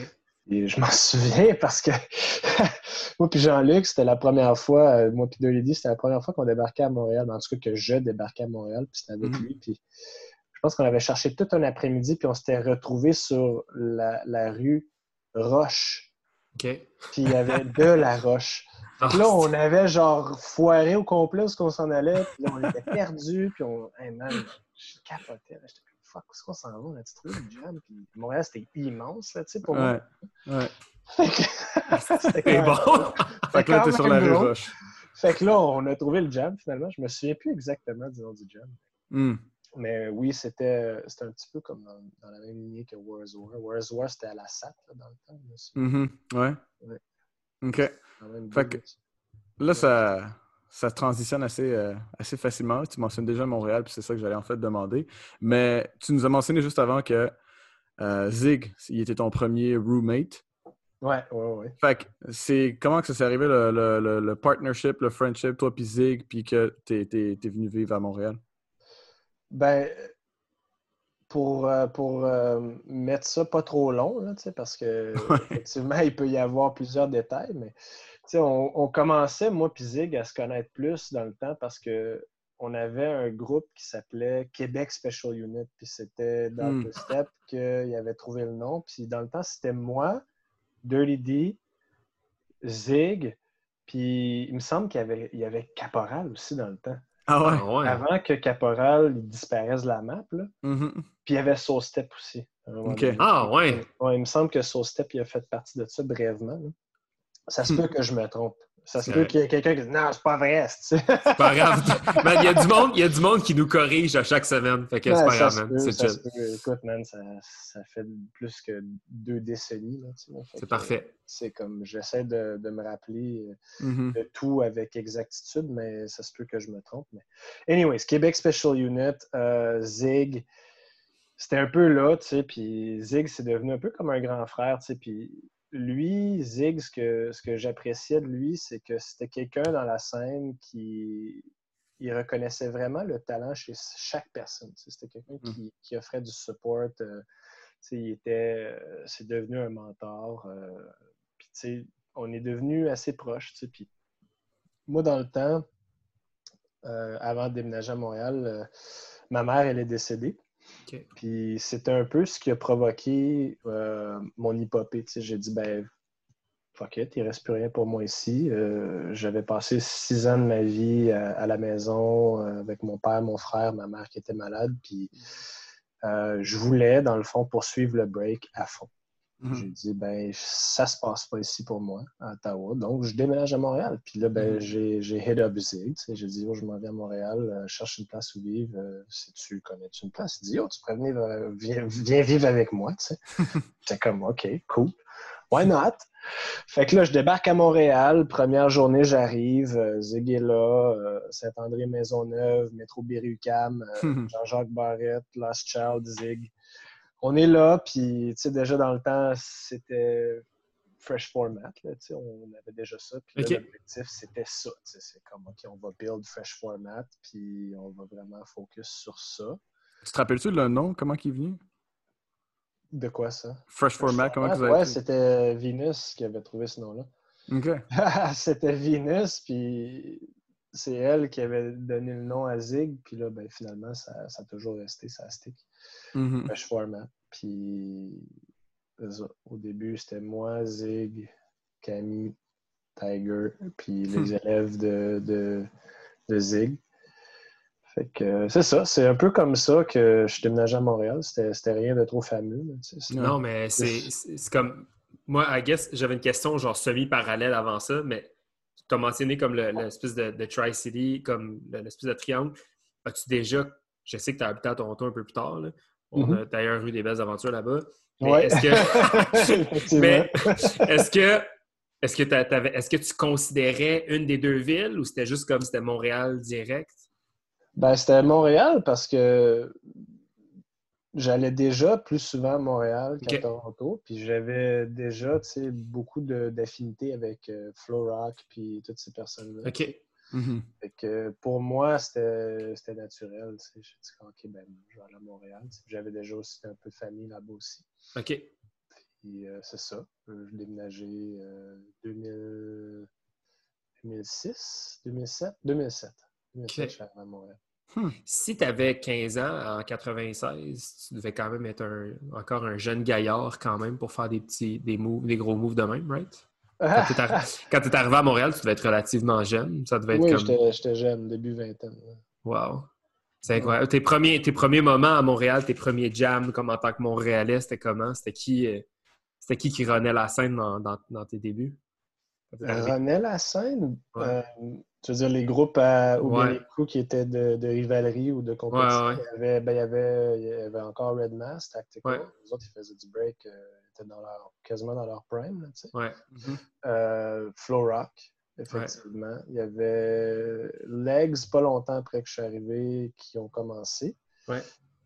Et je m'en souviens parce que moi puis Jean-Luc, c'était la première fois, euh, moi puis Dolly c'était la première fois qu'on débarquait à Montréal, en tout cas que je débarquais à Montréal, puis c'était avec Mhm. lui. Puis pense qu'on avait cherché tout un après-midi, puis on s'était retrouvés sur la, la rue Roche. OK. Puis il y avait de la roche. Ah, Puis là, on avait genre foiré au complet où est-ce qu'on s'en allait, puis là, on était perdus, puis on. Hey man, je capotais. J'étais comme fuck, où est-ce qu'on s'en va? On a-tu trouvé une jam? Puis Montréal, c'était immense, là, tu sais, pour Ouais. moi. Ouais. C'était quand- bon. Fait que là, t'es sur la rue. Roche. Fait que là, on a trouvé le jam finalement. Je me souviens plus exactement du nom du jam. Hmm. Mais oui, c'était un petit peu comme dans, dans la même lignée que Wars War. Wars War, c'était à la SAT là, dans le temps. souviens. Mhm. Ouais. Ouais. OK. là, ça, ça transitionne assez, euh, assez facilement. Tu mentionnes déjà Montréal, puis c'est ça que j'allais en fait demander. Mais tu nous as mentionné juste avant que euh, Zig, il était ton premier roommate. Ouais, ouais, ouais. Fait que c'est comment que ça s'est arrivé le, partnership, le friendship, toi puis Zig, puis que tu es, venu vivre à Montréal? Ben, pour, euh, pour mettre ça pas trop long, là, parce que effectivement, il peut y avoir plusieurs détails, mais on, commençait, moi et Zig, à se connaître plus dans le temps parce que on avait un groupe qui s'appelait Québec Special Unit. Puis c'était dans hmm. le step qu'il avait trouvé le nom. Puis dans le temps, c'était moi, Dirty D, Zig, puis il me semble qu'il y avait, il y avait Caporal aussi dans le temps. Ah ouais? Ah Avant que Caporal disparaisse de la map. Là. Mm-hmm. Puis il y avait Soul Step aussi. Ah ouais? ouais? Il me semble que Soul Step il a fait partie de ça brièvement. Ça se peut que je me trompe. Ça se peut qu'il y ait quelqu'un qui dit Non, c'est pas vrai. C'est pas grave. il, y a du monde, il y a du monde qui nous corrige à chaque semaine. Fait que c'est pas grave, man. C'est chill. Écoute, man, ça, ça, fait plus que deux décennies. C'est parfait. C'est comme j'essaie de, de, me rappeler euh, mm-hmm. de tout avec exactitude, mais ça se peut que je me trompe. Mais... Anyways, Québec Special Unit, euh, Zig, c'était un peu là, tu sais, puis Zig, c'est devenu un peu comme un grand frère, tu sais, puis lui, Zig, ce que, ce que j'appréciais de lui, c'est que c'était quelqu'un dans la scène qui il reconnaissait vraiment le talent chez chaque personne. C'était quelqu'un mmh. qui, offrait du support. Euh, il était, euh, c'est devenu un mentor. Euh, puis, on est devenu assez proches. Puis, moi, dans le temps, avant de déménager à Montréal, ma mère, elle est décédée. Puis c'était un peu ce qui a provoqué euh, mon hypopée. J'ai dit, ben, fuck it, il reste plus rien pour moi ici. Euh, j'avais passé six ans de ma vie à, la maison euh, avec mon père, mon frère, ma mère qui était malade. Puis je voulais, dans le fond, poursuivre le break à fond. Mhm. J'ai dit, ben, ça se passe pas ici pour moi, à Ottawa. Donc, je déménage à Montréal. Puis là, ben, mhm. j'ai head up Zig. J'ai dit, oh, je m'en vais à Montréal, euh, cherche une place où vivre. Euh, si tu connais -tu une place, il dit, oh, tu pourrais venir, euh, viens, vivre avec moi. J'étais comme, OK, cool. Why not? Fait que là, je débarque à Montréal. Première journée, j'arrive. Zig est là. Saint-André Maisonneuve, Métro Berry-UQAM, Jean-Jacques Barrette, Last Child, Zig on est là, puis tu sais, déjà dans le temps, c'était fresh format. Là, on avait déjà ça. Puis l'objectif, c'était ça. C'est comme, OK, on va build fresh format, puis on va vraiment focus sur ça. Tu te rappelles-tu le nom? Comment il est venu? De quoi ça? Fresh, format, comment vous avez Ouais, c'était Venus qui avait trouvé ce nom-là. OK. c'était Venus, puis c'est elle qui avait donné le nom à Zig, puis là, ben, finalement, ça, a toujours resté, ça stick. Mm format. Puis au début, c'était moi, Zig, Camille, Tiger, puis les élèves de, de, Zig. Fait que c'est ça, c'est un peu comme ça que je suis déménagé à Montréal. C'était rien de trop fameux. non, mais c'est comme. Moi, I guess, j'avais une question genre semi-parallèle avant ça, mais tu as mentionné comme l'espèce de, de Tri-City, comme l'espèce de triangle. As-tu déjà, je sais que tu as habité à Toronto un peu plus tard, là. On a d'ailleurs eu des belles aventures là-bas. Ouais. Est-ce que, mais est-ce que, est-ce que, tu considérais une des deux villes ou c'était juste comme c'était Montréal direct? Ben, c'était Montréal parce que j'allais déjà plus souvent à Montréal qu'à Toronto. Puis j'avais déjà beaucoup d'affinités avec euh, Flow Rock puis toutes ces personnes-là. OK. Mm-hmm. que pour moi, c'était naturel. J'ai dit, OK, ben, je vais aller à Montréal. J'avais déjà aussi un peu de famille là-bas aussi. OK. Puis euh, c'est ça. Euh, je déménagé euh, 2006, 2007, 2007. 2007, je suis à Montréal. Hmm. Si tu avais 15 ans en 96, tu devais quand même être encore un jeune gaillard quand même pour faire des petits des moves, des gros moves de même, right? Quand tu es, arrivé à Montréal, tu devais être relativement jeune. Ça devait être oui, j'étais jeune, début vingtaine. Wow. C'est incroyable. Tes, premiers, tes premiers moments à Montréal, tes premiers jams comme en tant que Montréalais, c'était comment? C'était qui, euh, c'était qui qui renait la scène dans, dans, tes débuts? Renait la scène? Euh, tu veux dire les groupes ou bien les crews qui étaient de, de rivalerie ou de compétition. il, y avait, ben, il, y avait, il, y avait, encore Red Mask, Tactical. Les autres, ils faisaient du break. Euh, étaient dans leur, quasiment dans leur prime. tu sais. Ouais. Euh, Flow Rock, effectivement. Il y avait Legs, pas longtemps après que je suis arrivé, qui ont commencé. Ouais.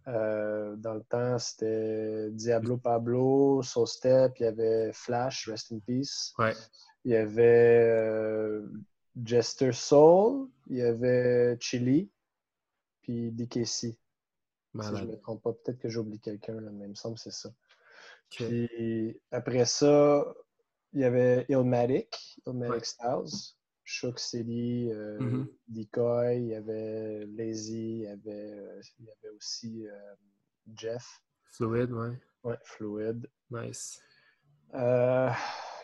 Euh, dans le temps, c'était Diablo Pablo, Soul Step, il y avait Flash, Rest in Peace. Ouais. Il y avait euh, Jester Soul, il y avait Chili, puis DKC. Si je ne me trompe pas, peut-être que j'oublie quelqu'un, là, mais il me semble que c'est ça. Puis après ça, il y avait Illmatic Ouais. Styles, Shook City, euh, Mhm. Decoy, il y avait Lazy, il y avait, euh, il y avait aussi euh, Jeff, Fluid, ouais. ouais, Fluid. Nice.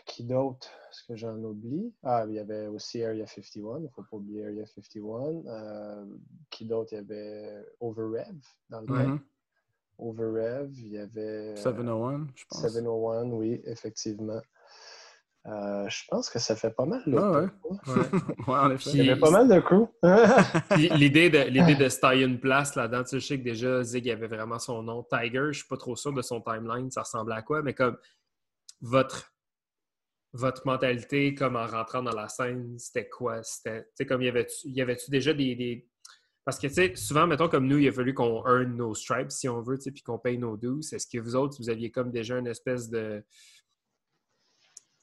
Qui d'autre? Est-ce que j'en oublie? Ah, il y avait aussi Area 51, il ne faut pas oublier Area 51. Euh, qui d'autre? Il y avait Overrev dans le temps. Overrev, il y avait... euh, 701, je pense. 701, oui, effectivement. Euh, je pense que ça fait pas mal. le Ah ouais. hein. Ouais. Ouais, en effet. Il y avait pas mal de crew. Puis l'idée de, l'idée de se tailler une place là-dedans, tu sais, je sais que déjà Zig avait vraiment son nom. Tiger, je suis pas trop sûr de son timeline, ça ressemblait à quoi, mais comme votre, votre mentalité, comme en rentrant dans la scène, c'était quoi? C'était, tu sais, comme y avait-tu, y avait-tu déjà des, des- Parce que, tu sais, souvent, mettons, comme nous, il a fallu qu'on earn nos stripes, si on veut, tu sais, puis qu'on paye nos dues. Est-ce que vous autres, vous aviez comme déjà une espèce de...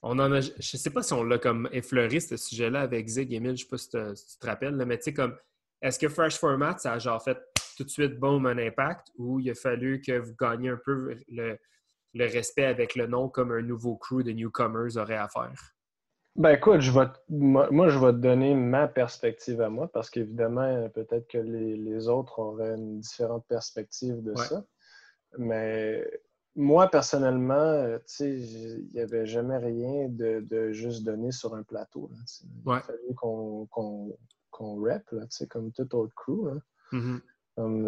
On en a, je sais pas si on l'a comme effleuré ce sujet-là avec Zig, Emile, je sais pas si, tu te rappelles, mais tu sais, comme, est-ce que Fresh Format, ça a genre fait tout de suite, boom, un impact, ou il a fallu que vous gagniez un peu le respect avec le nom comme un nouveau crew de newcomers aurait à faire? Ben écoute, je vais te- moi, moi, je vais te donner ma perspective à moi parce qu'évidemment, peut-être que les, les autres auraient une différente perspective de Ouais. ça. Mais moi, personnellement, euh, tu sais, j- il n'y avait jamais rien de, de juste donné sur un plateau. là. Il fallu qu'on qu'on qu'on rep, là, tu sais, comme toute autre crew. là. Mhm.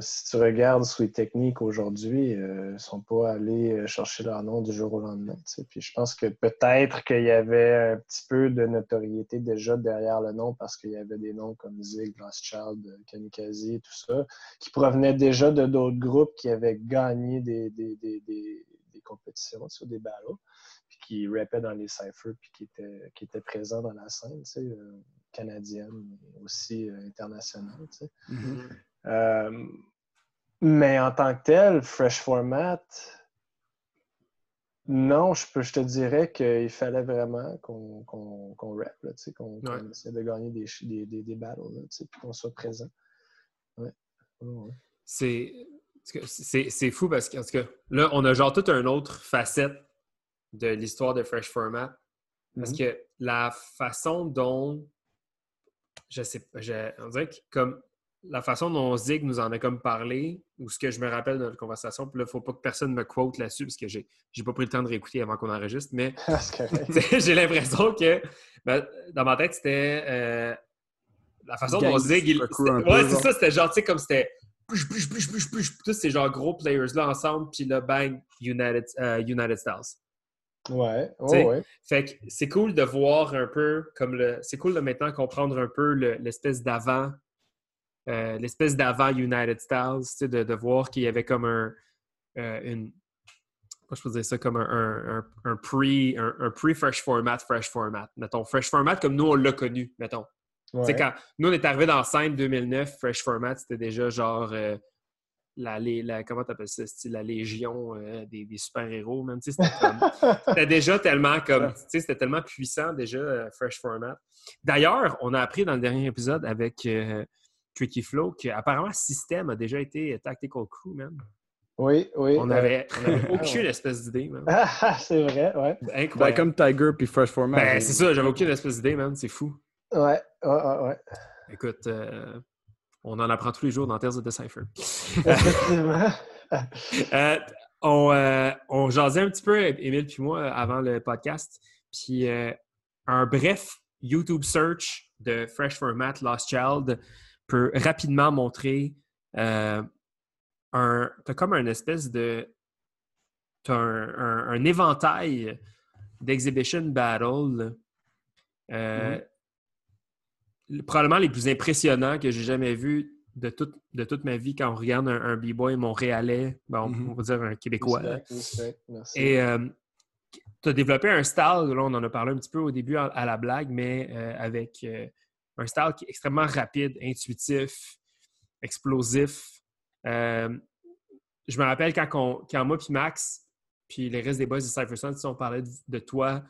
Si tu regardes Sweet Technique aujourd'hui, euh, ils ne sont pas allés euh, chercher leur nom du jour au lendemain. Puis je pense que peut-être qu'il y avait un petit peu de notoriété déjà derrière le nom parce qu'il y avait des noms comme Zig, Lost Child, euh, Kamikaze, tout ça, qui provenaient déjà de d'autres groupes qui avaient gagné des, compétitions sur des battles, puis qui rappaient dans les cyphers, puis qui étaient, présents dans la scène, tu sais, euh, canadienne, aussi internationale. sais. Euh, mais en tant que tel, Fresh Format, non, je, peux, je te dirais qu'il fallait vraiment qu'on qu'on qu'on rap, qu'on Ouais. essaie de gagner des, des, des, des battles, puis qu'on soit présent. Ouais. Ouais. C'est fou parce que, en tout cas, là, on a genre toute une autre facette de l'histoire de Fresh Format. Parce Mhm. que la façon dont. Je sais pas. on dirait que comme la façon dont Zig nous en a comme parlé, ou ce que je me rappelle de notre conversation, puis là, il ne faut pas que personne me quote là-dessus, parce que j'ai j'ai pas pris le temps de réécouter avant qu'on enregistre, mais j'ai l'impression que ben, dans ma tête, c'était euh, la façon dont Zig. Il, ouais, c'est genre. ça, c'était genre, tu sais, comme c'était. Tous ces genre gros players-là ensemble, puis là, bang, United, euh, United Styles. Ouais, ouais, ouais. Fait que c'est cool de voir un peu comme le. C'est cool de maintenant comprendre un peu le- l'espèce d'avant. Euh, l'espèce d'avant United Styles, tu sais, de, de voir qu'il y avait comme un. euh, une. Comment je peux dire ça? Comme un, un, un- un pre, un, un pre-fresh format, fresh format. Mettons, fresh format comme nous, on l'a connu, mettons. Ouais. quand nous, on est arrivé dans scène 2009, fresh format, c'était déjà genre. euh, la, la, comment t'appelles ça? la légion euh, des, des super-héros, sais, C'était déjà tellement comme. C'était tellement puissant déjà, euh, Fresh Format. D'ailleurs, on a appris dans le dernier épisode avec Tricky Flow qu'apparemment System a déjà été Tactical Crew, man. Oui, oui. On euh, avait, on avait Ah, aucune espèce d'idée, man. Ah, c'est vrai, ouais. Incroyable. Ben, comme Tiger puis Fresh Format. Ben, c'est ça, j'avais aucune espèce d'idée, man. C'est fou. Ouais, ouais, ouais, ouais. Écoute, euh, on en apprend tous les jours dans Terres of Decipher. Effectivement. Euh, on, euh, on jasait un petit peu, Émile puis moi, avant le podcast. Puis euh, un bref YouTube search de Fresh Format Lost Child peut rapidement montrer euh, un. T'as comme un espèce de. T'as un, un- un éventail d'exhibition battle. euh, Probablement les plus impressionnants que j'ai jamais vus de toute, de toute ma vie quand on regarde un, un B-boy montréalais, bon, Mhm. on va dire un Québécois. Et euh, tu as développé un style, là, on en a parlé un petit peu au début à, la blague, mais euh, avec euh, un style qui est extrêmement rapide, intuitif, explosif. Euh, je me rappelle quand, on, quand moi puis Max, puis les restes des boys de Cypherson, si on parlait de, toi,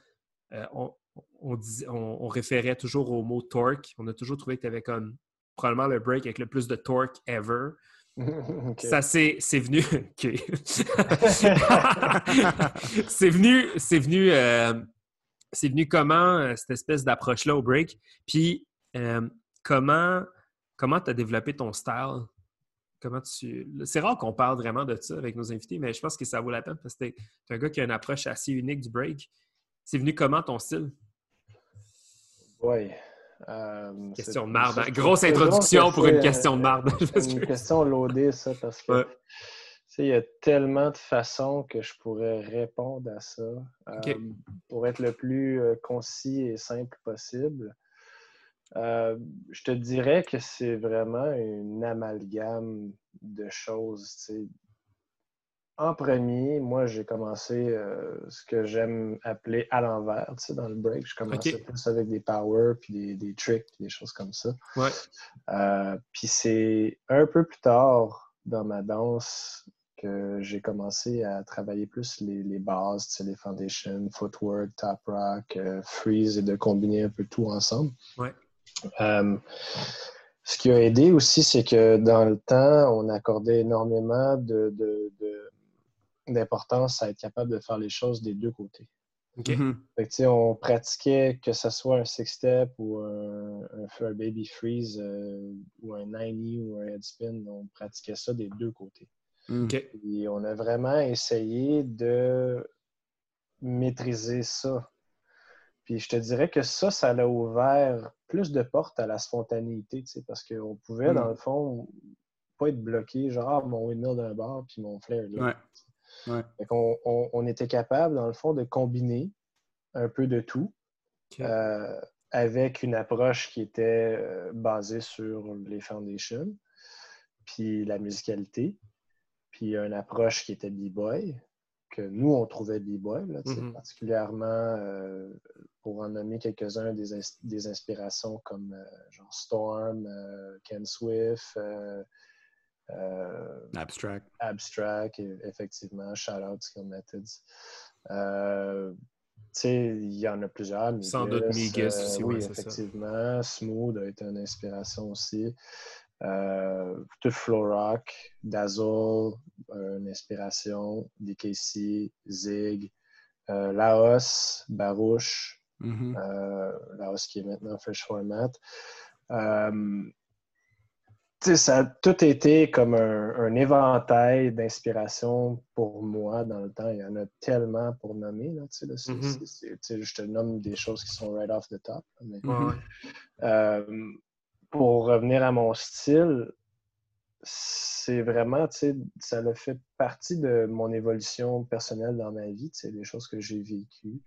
on, on, référait toujours au mot torque. On a toujours trouvé que tu avais comme probablement le break avec le plus de torque ever. Ça, c'est venu. c'est venu. C'est venu. Euh, c'est venu comment euh, cette espèce d'approche-là au break? Puis euh, comment comment tu as développé ton style? Comment tu. C'est rare qu'on parle vraiment de ça avec nos invités, mais je pense que ça vaut la peine parce que tu es un gars qui a une approche assez unique du break. C'est venu comment ton style? Oui. Euh, question de marde. Hein. Grosse introduction pour une question de marde. une question loadée, ça, parce que il y a tellement de façons que je pourrais répondre à ça euh, pour être le plus euh, concis et simple possible. Je te dirais que c'est vraiment une amalgame de choses en premier, moi, j'ai commencé euh, ce que j'aime appeler à l'envers, dans le break. Je commençais plus avec des power, puis des, tricks, des choses comme ça. Ouais. Euh, puis c'est un peu plus tard dans ma danse que j'ai commencé à travailler plus les, les bases, les foundations, footwork, top rock, euh, freeze et de combiner un peu tout ensemble. Ouais. Ce qui a aidé aussi, c'est que dans le temps, on accordait énormément de d'importance à être capable de faire les choses des deux côtés. Mhm. on pratiquait que ce soit un six-step ou un, un, baby freeze euh, ou un 90 ou un headspin, on pratiquait ça des deux côtés. Et on a vraiment essayé de maîtriser ça. Puis je te dirais que ça, ça a ouvert plus de portes à la spontanéité, parce qu'on pouvait, dans le fond, pas être bloqué, genre ah, mon windmill d'un bord puis mon flare là. On, était capable, dans le fond, de combiner un peu de tout euh, avec une approche qui était euh, basée sur les foundations, puis la musicalité, puis une approche qui était b-boy, que nous, on trouvait b-boy, mm-hmm. particulièrement euh, pour en nommer quelques-uns des, inspirations comme genre Storm, Ken Swift, euh, abstract. Abstract, effectivement. Shout out Skill Methods. Euh, il y en a plusieurs. Sans doute Migas euh, aussi, oui, effectivement. Smooth a été une inspiration aussi. Euh, tout Flow Rock, Dazzle, une inspiration. DKC, Zig, Laos, Barouche, mm-hmm. Laos qui est maintenant Fresh Format ça a tout été comme un, éventail d'inspiration pour moi dans le temps. Il y en a tellement pour nommer. Là, mm-hmm. je te nomme des choses qui sont right off the top. Euh, pour revenir à mon style, c'est vraiment, ça a fait partie de mon évolution personnelle dans ma vie, des choses que j'ai vécues.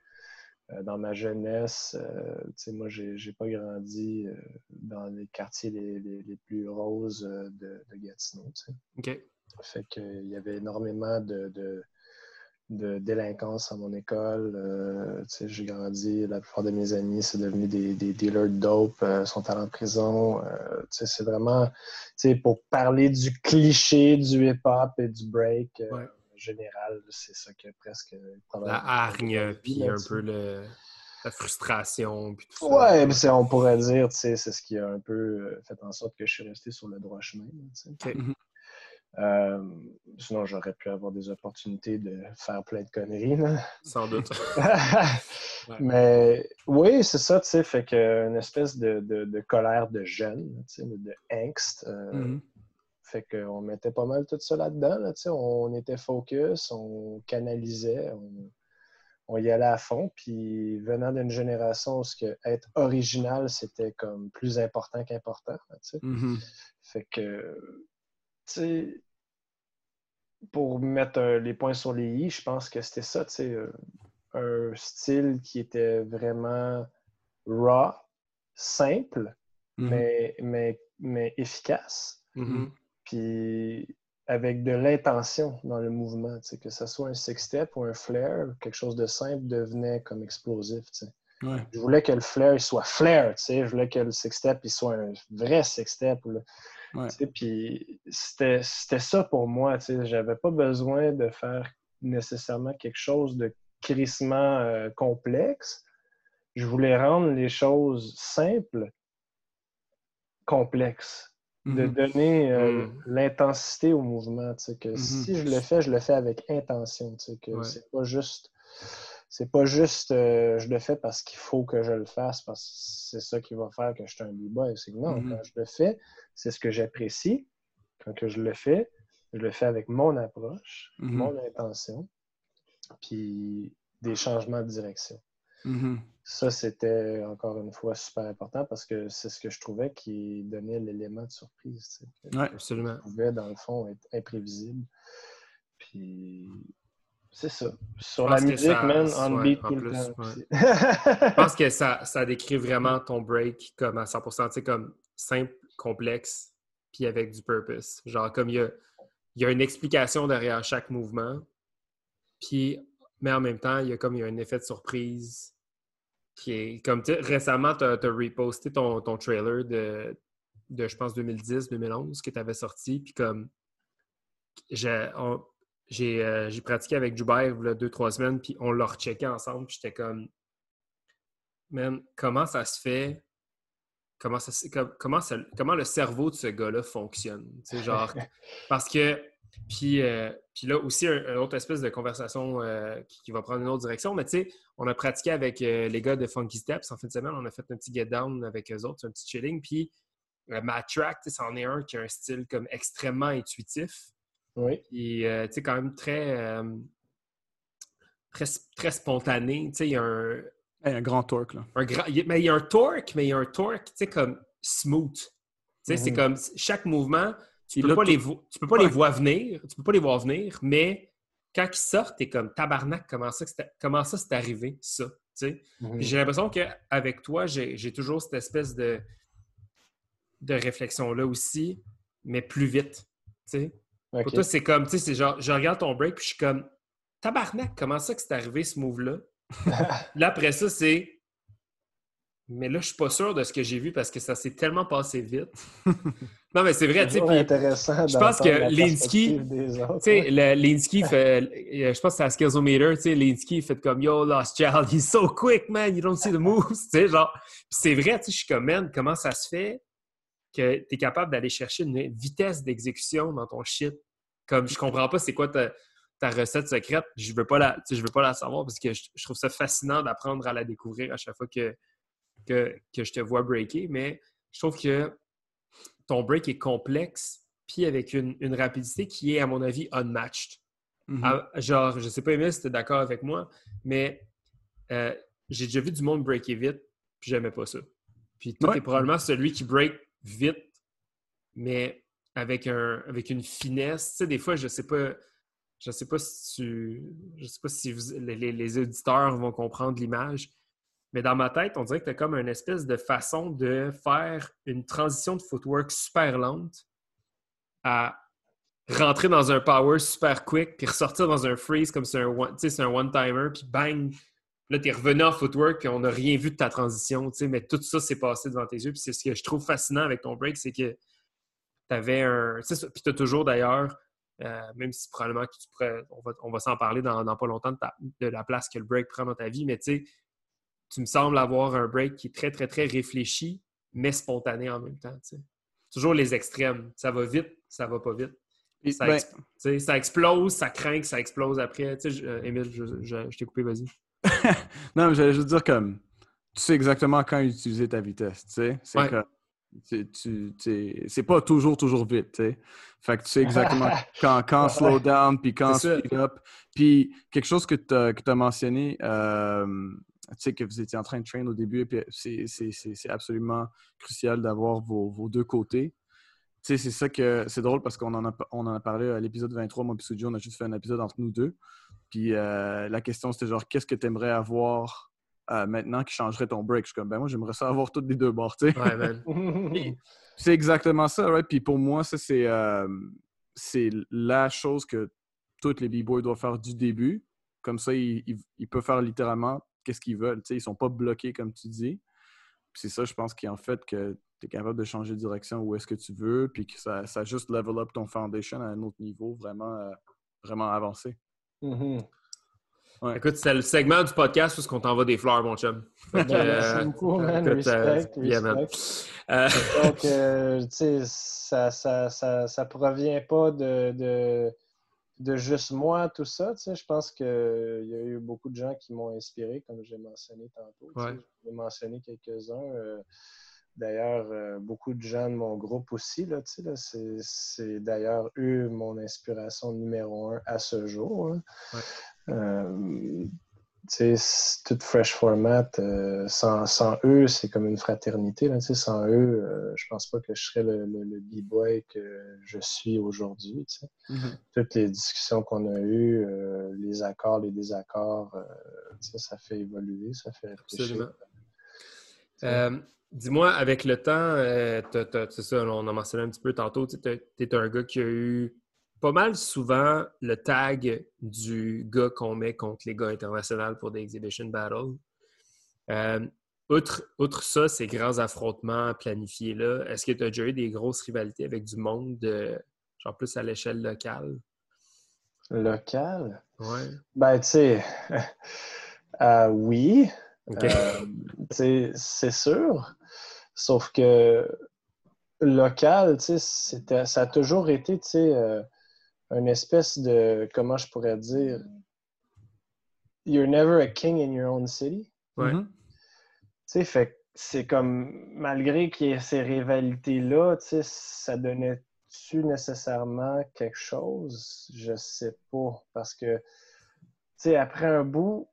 Euh, dans ma jeunesse, euh, moi, j'ai pas grandi euh, dans les quartiers les, les, plus roses de, de Gatineau. OK. Fait qu'il y avait énormément de, de, délinquance à mon école. j'ai grandi, la plupart de mes amis, c'est devenu des, des, dealers de dope, sont allés en prison. c'est vraiment, pour parler du cliché du hip-hop et du break, général, c'est ça que presque. La hargne, puis un peu le, la frustration. Puis tout ouais, on pourrait dire, c'est ce qui a un peu euh, fait en sorte que je suis resté sur le droit chemin. Mhm. Euh, sinon, j'aurais pu avoir des opportunités de faire plein de conneries. Sans doute. Mais oui, c'est ça, tu sais, fait qu'une espèce de, de, colère de jeune, de angst. Euh, mhm. Fait qu'on mettait pas mal tout ça là-dedans. Là, on était focus, on canalisait, on, y allait à fond. Puis venant d'une génération où que être original, c'était comme plus important qu'important. Mm-hmm. Fait que, tu sais, pour mettre les points sur les i, je pense que c'était ça, tu sais, euh, un style qui était vraiment raw, simple, mm-hmm. mais, mais, mais efficace. Mm-hmm. Puis avec de l'intention dans le mouvement, que ce soit un six-step ou un flare, quelque chose de simple devenait comme explosif. Je voulais que le flare soit flare, je voulais que le six-step soit un vrai Puis c'était ça pour moi. J'avais pas besoin de faire nécessairement quelque chose de crissement euh, complexe. Je voulais rendre les choses simples, complexes de mm-hmm. donner euh, mm. l'intensité au mouvement. Que mm-hmm. Si je le fais, je le fais avec intention. Que c'est pas juste. C'est pas juste euh, je le fais parce qu'il faut que je le fasse, parce que c'est ça qui va faire que je suis un b-boy. C'est que non, mm-hmm. quand je le fais, c'est ce que j'apprécie. Quand que je le fais, je le fais avec mon approche, mon intention, puis des changements de direction. Mm-hmm. Ça, c'était encore une fois super important parce que c'est ce que je trouvais qui donnait l'élément de surprise. Oui, absolument. pouvait, dans le fond, être imprévisible. Puis c'est ça. Sur la musique, man, on beat tout le temps. je pense que ça, ça décrit vraiment ton break comme à 100%, tu sais, comme simple, complexe, puis avec du purpose. Genre, comme il y a, il y a une explication derrière chaque mouvement, puis, mais en même temps, il y a comme il y a un effet de surprise qui est comme récemment, tu as, reposté ton, ton trailer de, de, je pense, 2010-2011 que tu avais sorti. Puis comme j'ai euh, j'ai pratiqué avec a deux, trois semaines, puis on l'a rechecké ensemble, puis j'étais comme Man, comment ça se fait? Comment, ça, comment, comment le cerveau de ce gars-là fonctionne? Genre, parce que puis, euh, puis là aussi, une autre espèce de conversation euh, qui, va prendre une autre direction. Mais tu sais, on a pratiqué avec les gars de Funky Steps en fin de semaine. On a fait un petit get down avec eux autres, un petit chilling. Puis Matt Track, c'en est un qui a un style comme extrêmement intuitif. Oui. Puis, tu sais, quand même très, très, très spontané. Tu sais, il y a un. Il y a un grand torque, là. Un grand, mais il y a un torque, mais il y a un torque, tu sais, comme smooth. Tu sais, c'est mhm. comme chaque mouvement tu peux, pas les, tu peux pas les voir venir, tu peux pas les voir venir, mais quand ils sortent, t'es comme tabarnak, comment ça, comment ça c'est arrivé, ça? Mhm. J'ai l'impression qu'avec toi, j'ai toujours cette espèce de, de réflexion-là aussi, mais plus vite. Pour toi, c'est comme, tu sais, c'est genre, je regarde ton break, puis je suis comme, tabarnak, comment ça que c'est arrivé ce move-là? là, après ça, c'est mais là, je suis pas sûr de ce que j'ai vu parce que ça s'est tellement passé vite. non, mais c'est vrai, tu sais. Je pense que Linsky, tu sais, Linsky fait, euh, je pense que c'est à Skillsometer, tu sais, Linsky fait comme Yo, Lost Child, he's so quick, man, you don't see the moves, tu sais, genre. c'est vrai, tu sais, je suis comme, man, comment ça se fait que tu es capable d'aller chercher une vitesse d'exécution dans ton shit? Comme, je comprends pas c'est quoi ta, ta, recette secrète, je veux pas la, je veux pas la savoir parce que je trouve ça fascinant d'apprendre à la découvrir à chaque fois que que, je te vois breaker, mais je trouve que ton break est complexe, puis avec une, rapidité qui est, à mon avis, unmatched. Mm-hmm. Ah, genre, je sais pas, Emile, si tu es d'accord avec moi, mais euh, j'ai déjà vu du monde breaker vite, puis j'aimais pas ça. Puis toi, probablement celui qui break vite, mais avec, un, avec une finesse. Tu sais, des fois, je sais pas. Je sais pas si tu. Je sais pas si les, les, auditeurs vont comprendre l'image, mais dans ma tête, on dirait que tu as comme une espèce de façon de faire une transition de footwork super lente à rentrer dans un power super quick, puis ressortir dans un freeze comme c'est un one-timer, puis bang! Là, tu es revenu en footwork, puis on n'a rien vu de ta transition, mais tout ça s'est passé devant tes yeux. Puis c'est ce que je trouve fascinant avec ton break, c'est que tu avais un. Puis tu as toujours d'ailleurs, euh, même si probablement que tu pourrais, on va, s'en parler dans, pas longtemps de, de, la place que le break prend dans ta vie, mais tu sais, tu me sembles avoir un break qui est très, très, très réfléchi, mais spontané en même temps. Toujours les extrêmes. Ça va vite, ça va pas vite. Ça, ben ça, explose, ça craint ça explose après. Tu sais, Émile, je, t'ai coupé, vas-y. non, mais j'allais juste dire comme tu sais exactement quand utiliser ta vitesse. Tu sais, c'est c'est pas toujours, toujours vite, tu Fait que tu sais exactement quand, quand slow down, puis quand speed up. Puis quelque chose que tu as, mentionné, euh, tu sais, que vous étiez en train de train au début, et c'est absolument crucial d'avoir vos, deux côtés. Tu sais, c'est ça que c'est drôle parce qu'on en, a, on en a parlé à l'épisode 23. Moi et on a juste fait un épisode entre nous deux. Puis euh, la question, c'était genre, qu'est-ce que tu aimerais avoir euh, maintenant qui changerait ton break? Je suis comme, ben moi, j'aimerais ça avoir toutes les deux bords, tu sais. Ouais, c'est exactement ça, right? Puis pour moi, ça, c'est. Euh, c'est la chose que tous les b-boys doivent faire du début. Comme ça, ils, peuvent faire littéralement qu'est-ce qu'ils veulent. Ils ne sont pas bloqués, comme tu dis. C'est ça, je pense, qui en fait que tu es capable de changer de direction où est-ce que tu veux, puis que ça, ça juste level up ton foundation à un autre niveau vraiment, euh, vraiment avancé. Écoute, c'est le segment du podcast où on t'envoie des fleurs, mon chum. Ben, merci euh, beaucoup, man. respect, euh, Donc, tu sais, ça, ça, ça, ça, provient pas de, de, de, juste moi, tout ça. Tu sais, je pense qu'il y a eu beaucoup de gens qui m'ont inspiré, comme j'ai mentionné tantôt. J'ai mentionné quelques-uns. D'ailleurs, euh, beaucoup de gens de mon groupe aussi, là, c'est d'ailleurs eux mon inspiration numéro un à ce jour. Hein. Euh, tout Fresh Format, euh, sans, sans, eux, c'est comme une fraternité. Là, sans eux, je pense pas que je serais le, le, B-boy que je suis aujourd'hui. Mm-hmm. Toutes les discussions qu'on a eues, les accords, les désaccords, ça fait évoluer, ça fait réfléchir. Dis-moi, avec le temps, euh, c'est ça, on a mentionné un petit peu tantôt, tu es, un gars qui a eu pas mal souvent le tag du gars qu'on met contre les gars internationaux pour des exhibition battles. Euh, outre, ça, ces grands affrontements planifiés-là, est-ce que tu as déjà eu des grosses rivalités avec du monde, genre plus à l'échelle locale? Locale? Ouais. Ben, tu sais, euh, oui. c'est sûr. Sauf que local, ça a toujours été euh, une espèce de, comment je pourrais dire, you're never a king in your own city. Ouais. Mm-hmm. fait c'est comme, malgré qu'il y ait ces rivalités-là, ça donnait-tu nécessairement quelque chose? Je sais pas. Parce que, après un bout,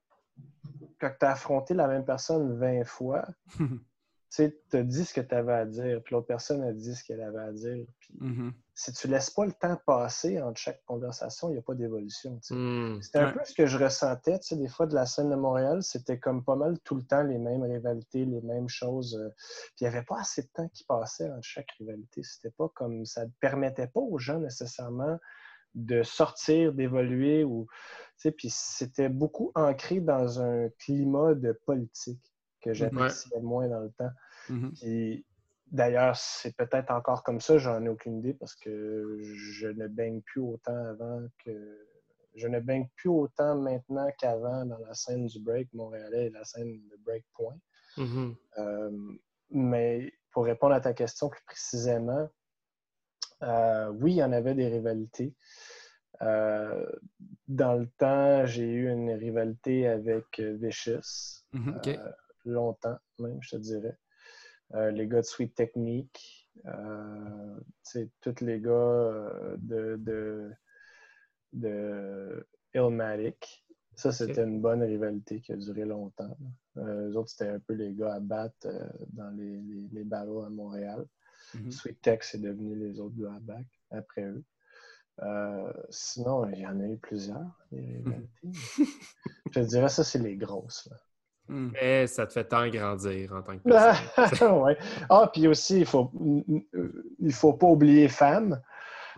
quand tu as affronté la même personne 20 fois, tu as dit ce que tu avais à dire, puis l'autre personne a dit ce qu'elle avait à dire. Puis mm-hmm. Si tu laisses pas le temps passer entre chaque conversation, il n'y a pas d'évolution. Mm. C'était un peu ce que je ressentais des fois de la scène de Montréal. C'était comme pas mal tout le temps les mêmes rivalités, les mêmes choses. Euh, puis il n'y avait pas assez de temps qui passait entre chaque rivalité. C'était pas comme ça ne permettait pas aux gens nécessairement de sortir, d'évoluer. ou Puis c'était beaucoup ancré dans un climat de politique que j'appréciais moins dans le temps. Mm-hmm. D'ailleurs, c'est peut-être encore comme ça, j'en ai aucune idée parce que je ne baigne plus autant avant que. Je ne baigne plus autant maintenant qu'avant dans la scène du break montréalais et la scène de break point. Mm-hmm. Euh, mais pour répondre à ta question plus précisément, euh, oui, il y en avait des rivalités. Euh, dans le temps, j'ai eu une rivalité avec Vicious. Mm-hmm. longtemps, même, je te dirais. Euh, les gars de Sweet Technique, euh, tous les gars euh, de, de, de Illmatic. Ça, c'était une bonne rivalité qui a duré longtemps. les autres, c'était un peu les gars à battre dans les, les, barreaux à Montréal. Mm-hmm. Sweet Tech, c'est devenu les autres gars à battre après eux. sinon, il y en a eu plusieurs, les rivalités. Je te dirais, ça, c'est les grosses. Là. Hmm. Mais ça te fait tant grandir en tant que personne. ouais. Ah, puis aussi, il faut, il faut pas oublier Femmes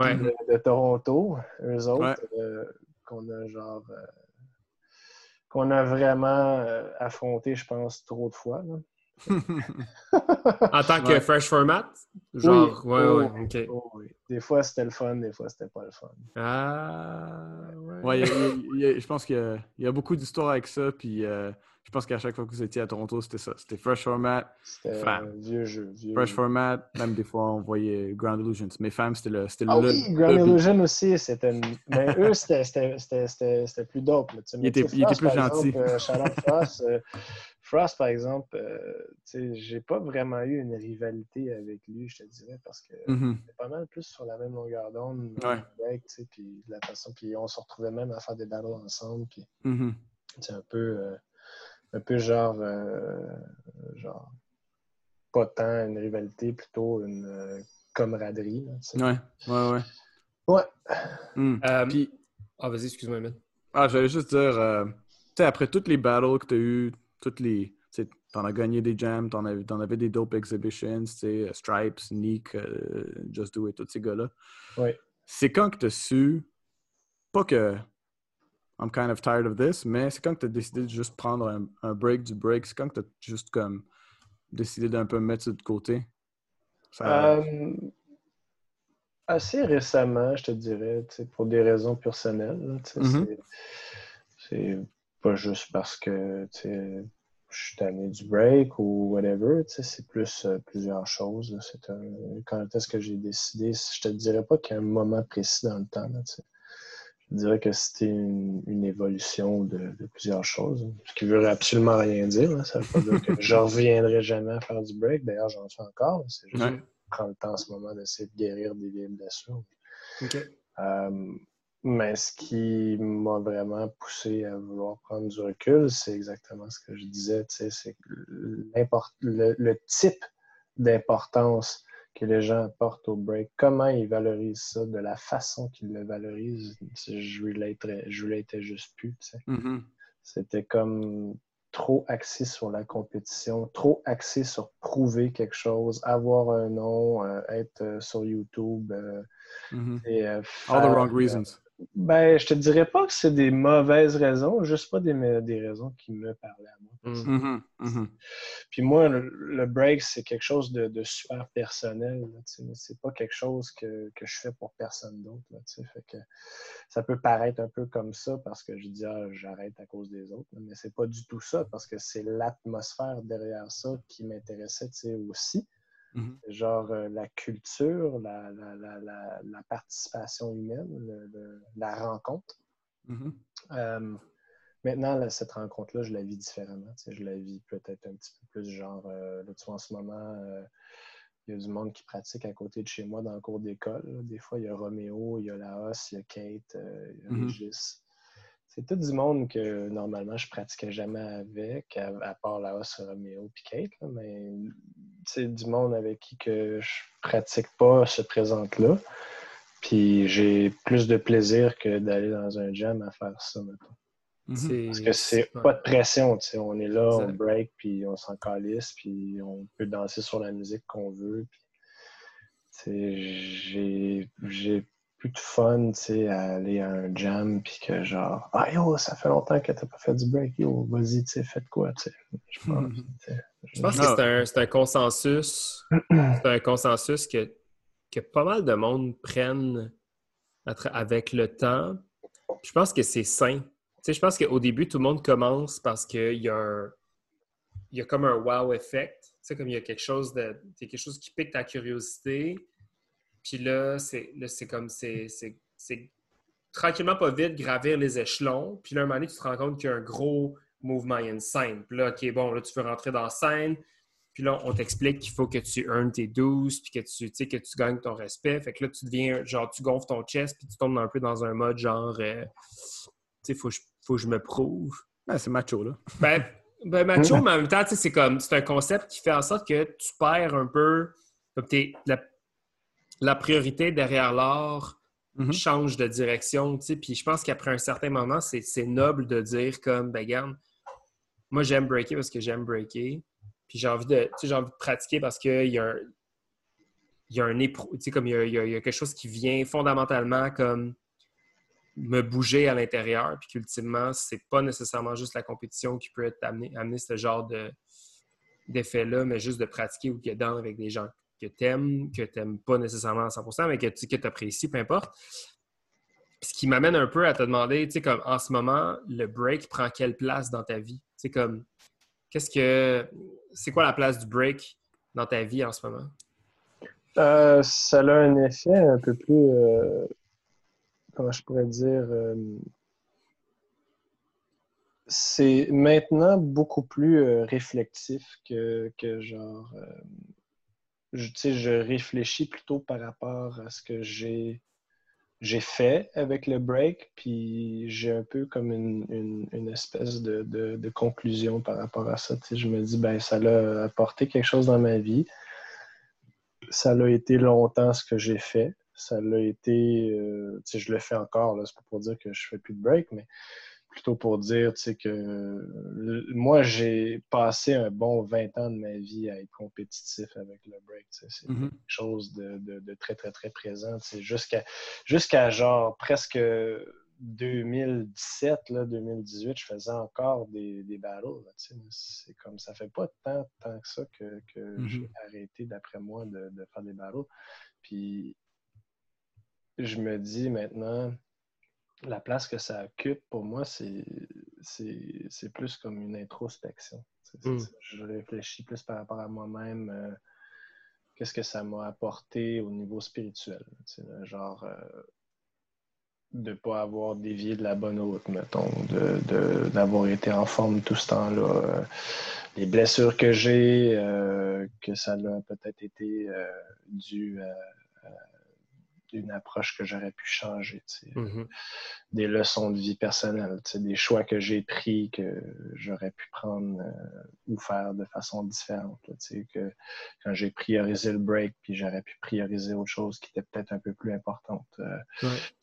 de, Toronto, eux autres, euh, qu'on a genre. Euh, qu'on a vraiment euh, affronté, je pense, trop de fois. en tant que fresh format? Genre, oui. ouais, ouais, ok. oui. Des fois, c'était le fun, des fois, c'était pas le fun. Ah, ouais. je pense qu'il y, a beaucoup d'histoires avec ça, puis je pense qu'à chaque fois que vous étiez à Toronto, c'était ça. C'était Fresh Format. C'était vieux jeu. Vieux fresh Format. Même des fois, on voyait Ground Illusions. Mais Femme, c'était le. Ah le, oui, Ground Illusion aussi. C'était Mais eux, c'était plus dope. Il était, il était plus gentil. Euh, Frost. Euh, Frost, par exemple, euh, j'ai pas vraiment eu une rivalité avec lui, je te dirais, parce que mm pas mal plus sur la même longueur d'onde. Ouais. puis la façon, puis on se retrouvait même à faire des battles ensemble. Puis, mm un peu. Un peu genre, euh, genre pas tant une rivalité, plutôt une euh, camaraderie. ouais, ouais, ouais. Ouais. Hmm. Euh, Puis... Ah, vas-y, excuse-moi, man. Ah, j'allais juste dire, tu sais, après toutes les battles que tu as eues, toutes les. T'en as gagné des jams, t'en avais, en avais des dope exhibitions, tu sais, Stripes, Nick, Just Do It, tous ces gars-là. Oui. c'est quand que tu as su, pas que I'm kind of tired of this, mais c'est quand que tu as décidé de juste prendre un, break du break, c'est quand que tu as juste comme décidé d'un peu mettre ça de côté? Euh, assez récemment, je te dirais, pour des raisons personnelles. Mm-hmm. C'est pas juste parce que je suis tanné du break ou whatever. C'est plus euh, plusieurs choses. Quand est-ce que j'ai décidé? Je te dirais pas qu'il y a un moment précis dans le temps. Je dirais que c'était une, évolution de, plusieurs choses. Ce qui veut absolument rien dire. Ça veut pas dire que je reviendrai jamais à faire du break. D'ailleurs, j'en fais encore. C'est juste prends le temps en ce moment d'essayer de guérir des vieilles blessures. Euh, mais ce qui m'a vraiment poussé à vouloir prendre du recul, c'est exactement ce que je disais, c'est le, le, type d'importance que les gens apportent au break, comment ils valorisent ça, de la façon qu'ils le valorisent, je ne je l'étais juste plus. Mm-hmm. C'était comme trop axé sur la compétition, trop axé sur prouver quelque chose, avoir un nom, euh, être euh, sur YouTube. Euh, mm-hmm. All the wrong reasons. Ben, je te dirais pas que c'est des mauvaises raisons, juste pas des, des raisons qui me parlaient à moi. Mm-hmm. Mm-hmm. Puis moi, le, break, c'est quelque chose de, super personnel. C'est pas quelque chose que, je fais pour personne d'autre. Fait que ça peut paraître un peu comme ça parce que je dis ah, j'arrête à cause des autres, mais c'est pas du tout ça parce que c'est l'atmosphère derrière ça qui m'intéressait aussi. Mm-hmm. Genre euh, la culture, la, participation humaine, la rencontre. Mm-hmm. Euh, maintenant, cette rencontre-là, je la vis différemment. Je la vis peut-être un petit peu plus genre, euh, là, tu vois, en ce moment, il y a du monde qui pratique à côté de chez moi dans le cours d'école. Des fois, il y a Roméo, il y a Laos, il y a Kate, il y a mm-hmm. Régis. C'est tout du monde que normalement je pratiquais jamais avec, à, part la hausse Romeo et Kate, mais c'est du monde avec qui que je pratique pas se présente là. Puis j'ai plus de plaisir que d'aller dans un jam à faire ça maintenant. Mhm. Parce que c'est pas de pression, on est là, on break, puis on s'en calisse, puis on peut danser sur la musique qu'on veut. J'ai de fun, tu sais, à aller à un jam, puis que genre, ah yo, ça fait longtemps que t'as pas fait du break, yo, vas-y, tu sais, faites quoi, tu sais. Je pense, je pense que c'est un, un, consensus, c'est un consensus que, que pas mal de monde prennent avec le temps. Je pense que c'est sain. Tu sais, je pense qu'au début, tout le monde commence parce qu'il y a un, il y a comme un wow effect. Tu sais, comme il y a quelque chose de, quelque chose qui pique ta curiosité puis là, c'est comme, c'est tranquillement pas vite gravir les échelons. Puis là, un moment donné, tu te rends compte qu'il y a un gros mouvement, il y a une scène. Puis là, OK, bon, là, tu veux rentrer dans la scène. Puis là, on t'explique qu'il faut que tu earnes tes 12, puis que tu, que tu gagnes ton respect. Fait que là, tu deviens, genre, tu gonfles ton chest, puis tu tombes un peu dans un mode genre, euh, tu sais, faut, faut que je me prouve. Ben, c'est macho, là. Ben, ben macho, mais en même temps, c'est comme, c'est un concept qui fait en sorte que tu perds un peu, comme t'es, la, la priorité derrière l'art mhm. change de direction. Puis je pense qu'après un certain moment, c'est noble de dire comme, ben regarde, moi j'aime breaker parce que j'aime breaker. Puis j'ai envie de, envie de pratiquer parce qu'il y a un, il y a un comme il y a, quelque chose qui vient fondamentalement comme me bouger à l'intérieur, puis qu'ultimement, c'est pas nécessairement juste la compétition qui peut être amener, amener ce genre d'effet-là, mais juste de pratiquer ou de dans avec des gens que tu aimes, que tu n'aimes pas nécessairement à 100% mais que tu apprécies, peu importe. Ce qui m'amène un peu à te demander, tu sais, comme en ce moment, le break prend quelle place dans ta vie? Tu comme, qu'est-ce que. C'est quoi la place du break dans ta vie en ce moment? Euh, ça a un effet un peu plus. Euh, comment je pourrais dire? Euh, c'est maintenant beaucoup plus réflectif que, que genre je, je réfléchis plutôt par rapport à ce que j'ai j'ai fait avec le break, puis j'ai un peu comme une, espèce de, conclusion par rapport à ça. je me dis, ben ça l'a apporté quelque chose dans ma vie. Ça l'a été longtemps ce que j'ai fait. Ça l'a été, euh, je le fais encore, c'est pas pour dire que je fais plus de break, mais plutôt pour dire que moi, j'ai passé un bon 20 ans de ma vie à être compétitif avec le break. C'est mm-hmm. quelque chose de, très, très, très présent. Jusqu'à jusqu'à genre presque 2017, là, 2018, je faisais encore des, des battles. C'est comme ça fait pas tant, tant que ça que, mm-hmm. j'ai arrêté, d'après moi, de, de, faire des battles. Puis je me dis maintenant, la place que ça occupe, pour moi, c'est plus comme une introspection. Mm. Je réfléchis plus par rapport à moi-même. Euh, qu'est-ce que ça m'a apporté au niveau spirituel? Genre, euh, de ne pas avoir dévié de la bonne route, mettons, d'avoir été en forme tout ce temps-là. Euh, les blessures que j'ai, que ça a peut-être été dû à une approche que j'aurais pu changer. Mm-hmm. Des leçons de vie personnelle, des choix que j'ai pris que j'aurais pu prendre euh, ou faire de façon différente. que, quand j'ai priorisé le break, puis j'aurais pu prioriser autre chose qui était peut-être un peu plus importante. Euh,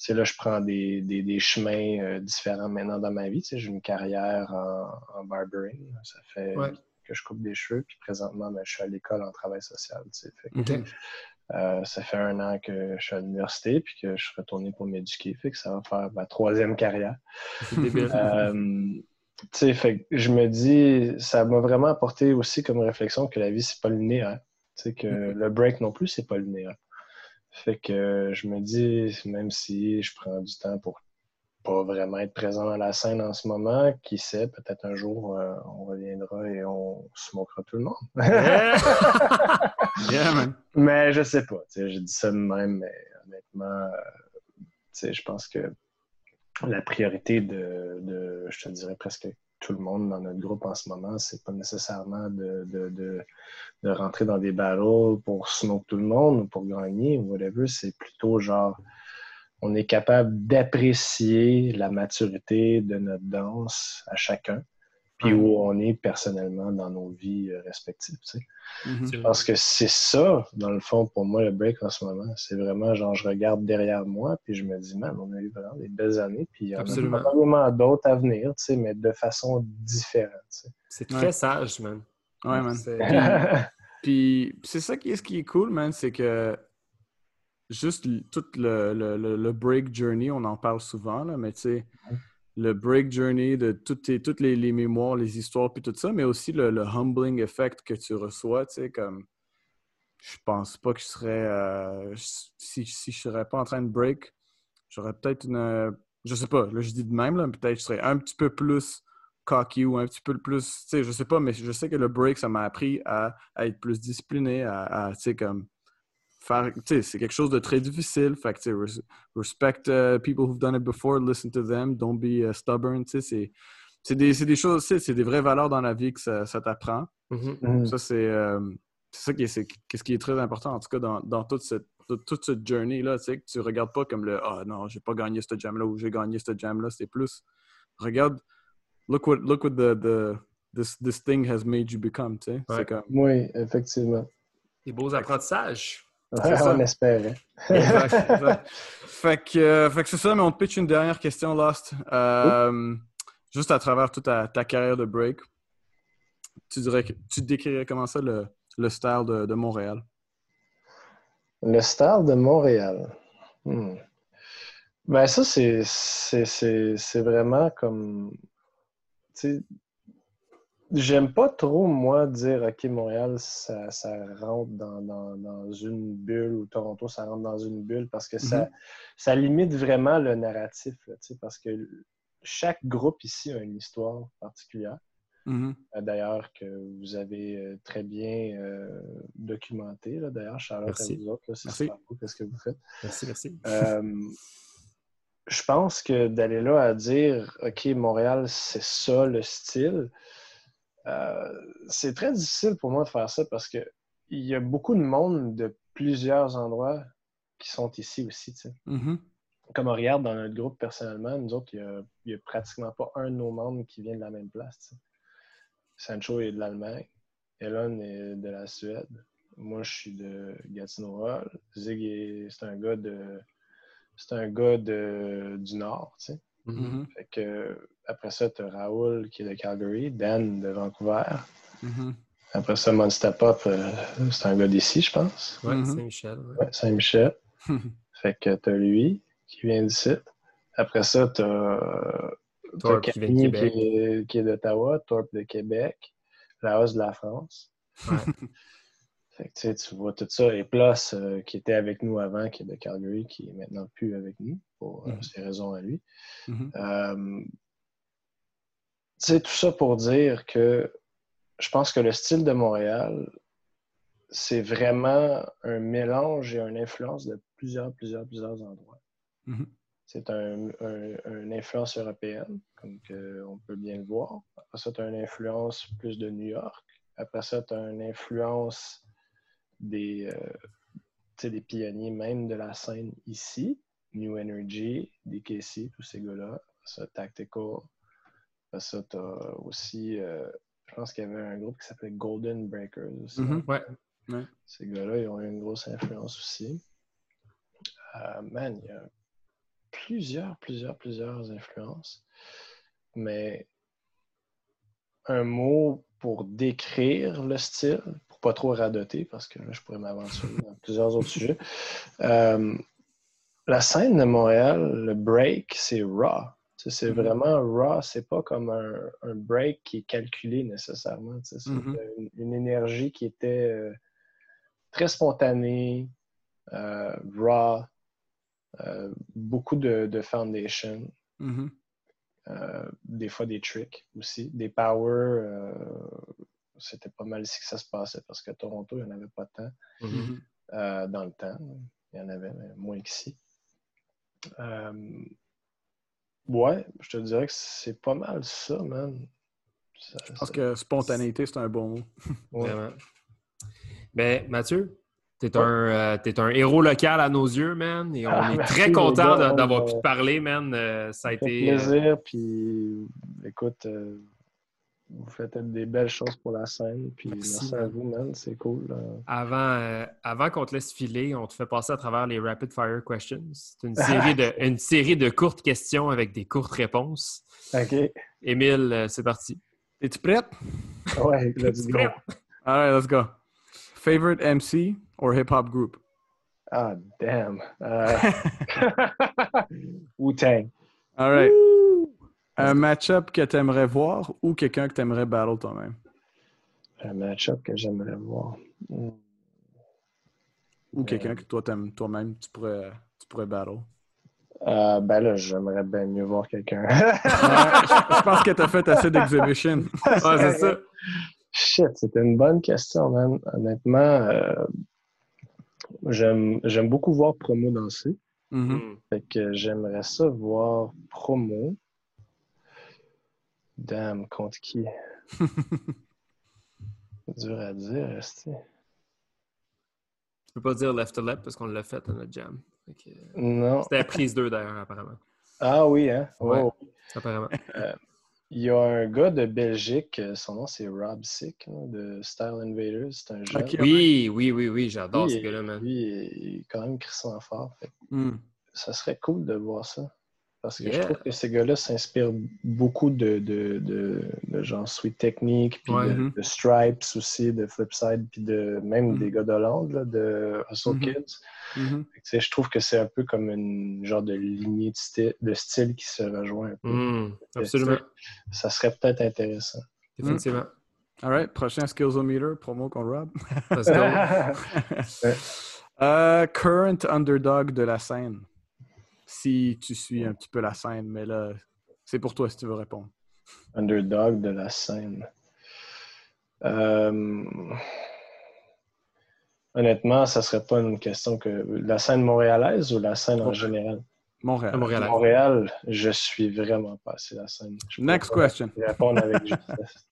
là, je prends des, des, chemins euh, différents maintenant dans ma vie. J'ai une carrière en, barbering. Ça fait que je coupe des cheveux, puis présentement, ben, je suis à l'école en travail social. Fait euh, ça fait un an que je suis à l'université puis que je suis retourné pour m'éduquer. Fait que ça va faire ma troisième carrière. euh, fait je me dis, ça m'a vraiment apporté aussi comme réflexion que la vie, c'est pas linéaire. sais que mm-hmm. le break non plus, c'est pas linéaire. Fait que je me dis, même si je prends du temps pour pas vraiment être présent dans la scène en ce moment. Qui sait, peut-être un jour, euh, on reviendra et on se moquera tout le monde. Mais je sais pas. Je dis ça de même, mais honnêtement, euh, je pense que la priorité de, je te dirais presque tout le monde dans notre groupe en ce moment, c'est pas nécessairement de, de, rentrer dans des battles pour smoke tout le monde ou pour gagner ou whatever. C'est plutôt genre on est capable d'apprécier la maturité de notre danse à chacun, puis où on est personnellement dans nos vies euh, respectives. Tu mm-hmm. Je pense que c'est ça, dans le fond, pour moi, le break en ce moment. C'est vraiment genre, je regarde derrière moi, puis je me dis, man, on a eu vraiment des belles années, puis il y en a probablement d'autres à venir, tu sais, mais de façon différente. C'est très sage, man. Ouais, man. puis, c'est ça qui est, ce qui est cool, man, c'est que juste tout le, le, break journey, on en parle souvent, là, mais tu sais, le break journey de toutes, les, les, mémoires, les histoires, puis tout ça, mais aussi le, humbling effect que tu reçois, tu sais, comme je pense pas que je serais euh, si, si je serais pas en train de break, j'aurais peut-être une je sais pas, là je dis de même, là, peut-être je serais un petit peu plus cocky ou un petit peu plus, tu sais, je sais pas, mais je sais que le break, ça m'a appris à, être plus discipliné, à, à tu sais, comme c'est quelque chose de très difficile. Fait que, respect uh, people who've done it before, listen to them, don't be uh, stubborn. C'est des, des, choses, c'est des vraies valeurs dans la vie que ça, ça t'apprend. Mm-hmm. Mm-hmm. Ça, c'est euh, ça qui est, ce qui est très important, en tout cas, dans, dans toute cette, toute cette journey-là. Que tu regardes pas comme le Ah oh, non, j'ai pas gagné ce jam-là ou j'ai gagné ce jam-là. C'est plus, regarde, look what, look what the, the, this, this thing has made you become. Ouais. Comme... Oui, effectivement. Des beaux apprentissages. On espère. fait que, euh, fait que c'est ça, mais on te pitch une dernière question, Lost. Euh, juste à travers toute ta, carrière de break, tu dirais tu décrirais comment ça le, le style de, Montréal? Le style de Montréal. Hmm. Ben ça, c'est vraiment comme J'aime pas trop, moi, dire OK, Montréal, ça, rentre dans, une bulle ou Toronto, ça rentre dans une bulle parce que ça, mm-hmm. ça limite vraiment le narratif. parce que chaque groupe ici a une histoire particulière. Mm-hmm. Euh, d'ailleurs, que vous avez euh, très bien euh, documenté. D'ailleurs, Charlotte, à vous autres, c'est super cool ce que vous faites. Merci, merci. je pense que d'aller là à dire OK, Montréal, c'est ça le style euh, c'est très difficile pour moi de faire ça parce qu'il y a beaucoup de monde de plusieurs endroits qui sont ici aussi. Mm-hmm. Comme on regarde dans notre groupe personnellement, nous autres, il n'y a, pratiquement pas un de nos membres qui vient de la même place. Sancho est de l'Allemagne, Elon est de la Suède, moi je suis de Gatineau Zig c'est un gars de c'est un gars du Nord. Mm-hmm. Fait que après ça, tu as Raoul qui est de Calgary, Dan de Vancouver. Mm-hmm. Après ça, Monster Pop, euh, c'est un gars d'ici, je pense. Ouais, Mhm. Saint-Michel. ouais. Ouais, Saint-Michel. fait que t'as lui qui vient d'ici. Après ça, t'as t'as Thorpe qui Camille est, qui est d'Ottawa, Torp de Québec, Laos de la France. Ouais. Fait que tu sais, tu vois tout ça. Et Plus, euh, qui était avec nous avant, qui est de Calgary, qui est maintenant plus avec nous, pour euh, Mhm. ses raisons à lui. Mhm. Euh, tu sais, tout ça pour dire que je pense que le style de Montréal, c'est vraiment un mélange et une influence de plusieurs, plusieurs, plusieurs endroits. Mhm. C'est un, un- une influence européenne, comme que on peut bien le voir. Après ça, tu as une influence plus de New York. Après ça, tu as une influence des, euh, des pionniers même de la scène ici. New Energy, DKC, tous ces gars-là. Ça, Tactical. Ça, tu as aussi, euh, je pense qu'il y avait un groupe qui s'appelait Golden Breakers. aussi. Mhm. Ouais. Ces gars-là, ils ont eu une grosse influence aussi. Euh, man, il y a plusieurs, plusieurs, plusieurs influences. Mais un mot pour décrire le style, pas trop radoter, parce que là, je pourrais m'aventurer dans plusieurs autres sujets. Euh, la scène de Montréal, le break, c'est raw. C'est Mhm. vraiment raw, c'est pas comme un, un break qui est calculé nécessairement. C'est Mhm. une, une énergie qui était euh, très spontanée, euh, raw, beaucoup de, de foundation, Mhm. euh, des fois des tricks aussi, des power. euh, C'était pas mal ici que ça se passait parce que Toronto, il n'y en avait pas tant Mhm. Mhm. euh, dans le temps. Il y en avait mais moins qu'ici. Euh, ouais, je te dirais que c'est pas mal ça, man. Ça- Je pense que spontanéité, c'est un bon mot. ouais. Vraiment. Ben, Mathieu, t'es un, euh, t'es un héros local à nos yeux, man. Et on Ah, est merci, très content d'avoir pu te parler, man. Euh, ça a été. euh, plaisir, puis écoute, euh, vous faites des belles choses pour la scène, puis Merci, merci, à vous, man, c'est cool. Avant, euh, avant qu'on te laisse filer, on te fait passer à travers les Rapid Fire Questions. C'est une série de, une série de courtes questions avec des courtes réponses. OK, Émile, euh, c'est parti. Es-tu prête? ouais, let's go. All right, let's go. Favorite MC or hip-hop group? Ah, damn. Euh, Wu-Tang. All right. Un match-up que t'aimerais voir ou quelqu'un que t'aimerais battle toi-même? Un match-up que j'aimerais voir. Hmm. Ou quelqu'un que toi, t'aimes toi-même, tu pourrais, tu pourrais battle? Euh, ben là, j'aimerais bien mieux voir quelqu'un. Ouais, je, pense que t'as fait assez d'exhibition. C'est ça. Shit, c'était une bonne question, man. Honnêtement, euh, j'aime j'aime beaucoup voir Promo danser. Mhm. Mm. Fait que j'aimerais ça voir Promo. Damn, contre qui? Dur à dire, rester. Tu peux pas dire left to left parce qu'on l'a fait à notre jam. Euh, Non. C'était la prise 2 d'ailleurs, apparemment. Ah oui, hein? Ouais. Oh. Apparemment. Il y a un gars de Belgique, euh, son nom c'est Rob Sick, de Style Invaders. C'est un jeune. Ok. Oui, oui, oui, oui, j'adore ce gars-là, man. Lui, il est quand même crissant fort. Fait que Mm. ça serait cool de voir ça. Parce que je trouve que ces gars-là s'inspirent beaucoup de, de, de, de genre Sweet Technique, puis Ouais. de, Mhm. de Stripes aussi, de Flipside, puis de même Mhm. des gars d'Hollande, là, de Hustle Mhm. Kids. Que, je trouve que c'est un peu comme une genre de lignée de style, de style qui se rejoint un peu. Mm, absolument. Ça serait peut-être intéressant. Définitivement. All right, prochain Skillsometer, promo qu'on Rob. Let's go. Euh, current underdog de la scène. Si tu suis un petit peu la scène, mais là, c'est pour toi si tu veux répondre. Underdog de la scène. Euh, Honnêtement, ça serait pas une question que. La scène montréalaise ou la scène en général? Montréal. Montréal. Montréal, je suis vraiment pas assez la scène. Je Next question. Répondre avec justesse.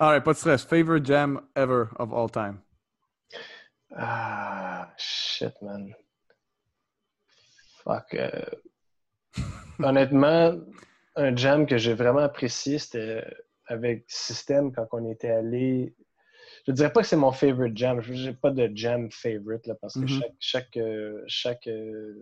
All right, pas de stress. Favorite jam ever of all time? ah, shit, man. Fuck. euh, Honnêtement, un jam que j'ai vraiment apprécié, c'était avec System quand on était allé. Je dirais pas que c'est mon favorite jam. Je n'ai pas de jam favorite là, parce que Mhm. chaque, chaque, euh, chaque, euh,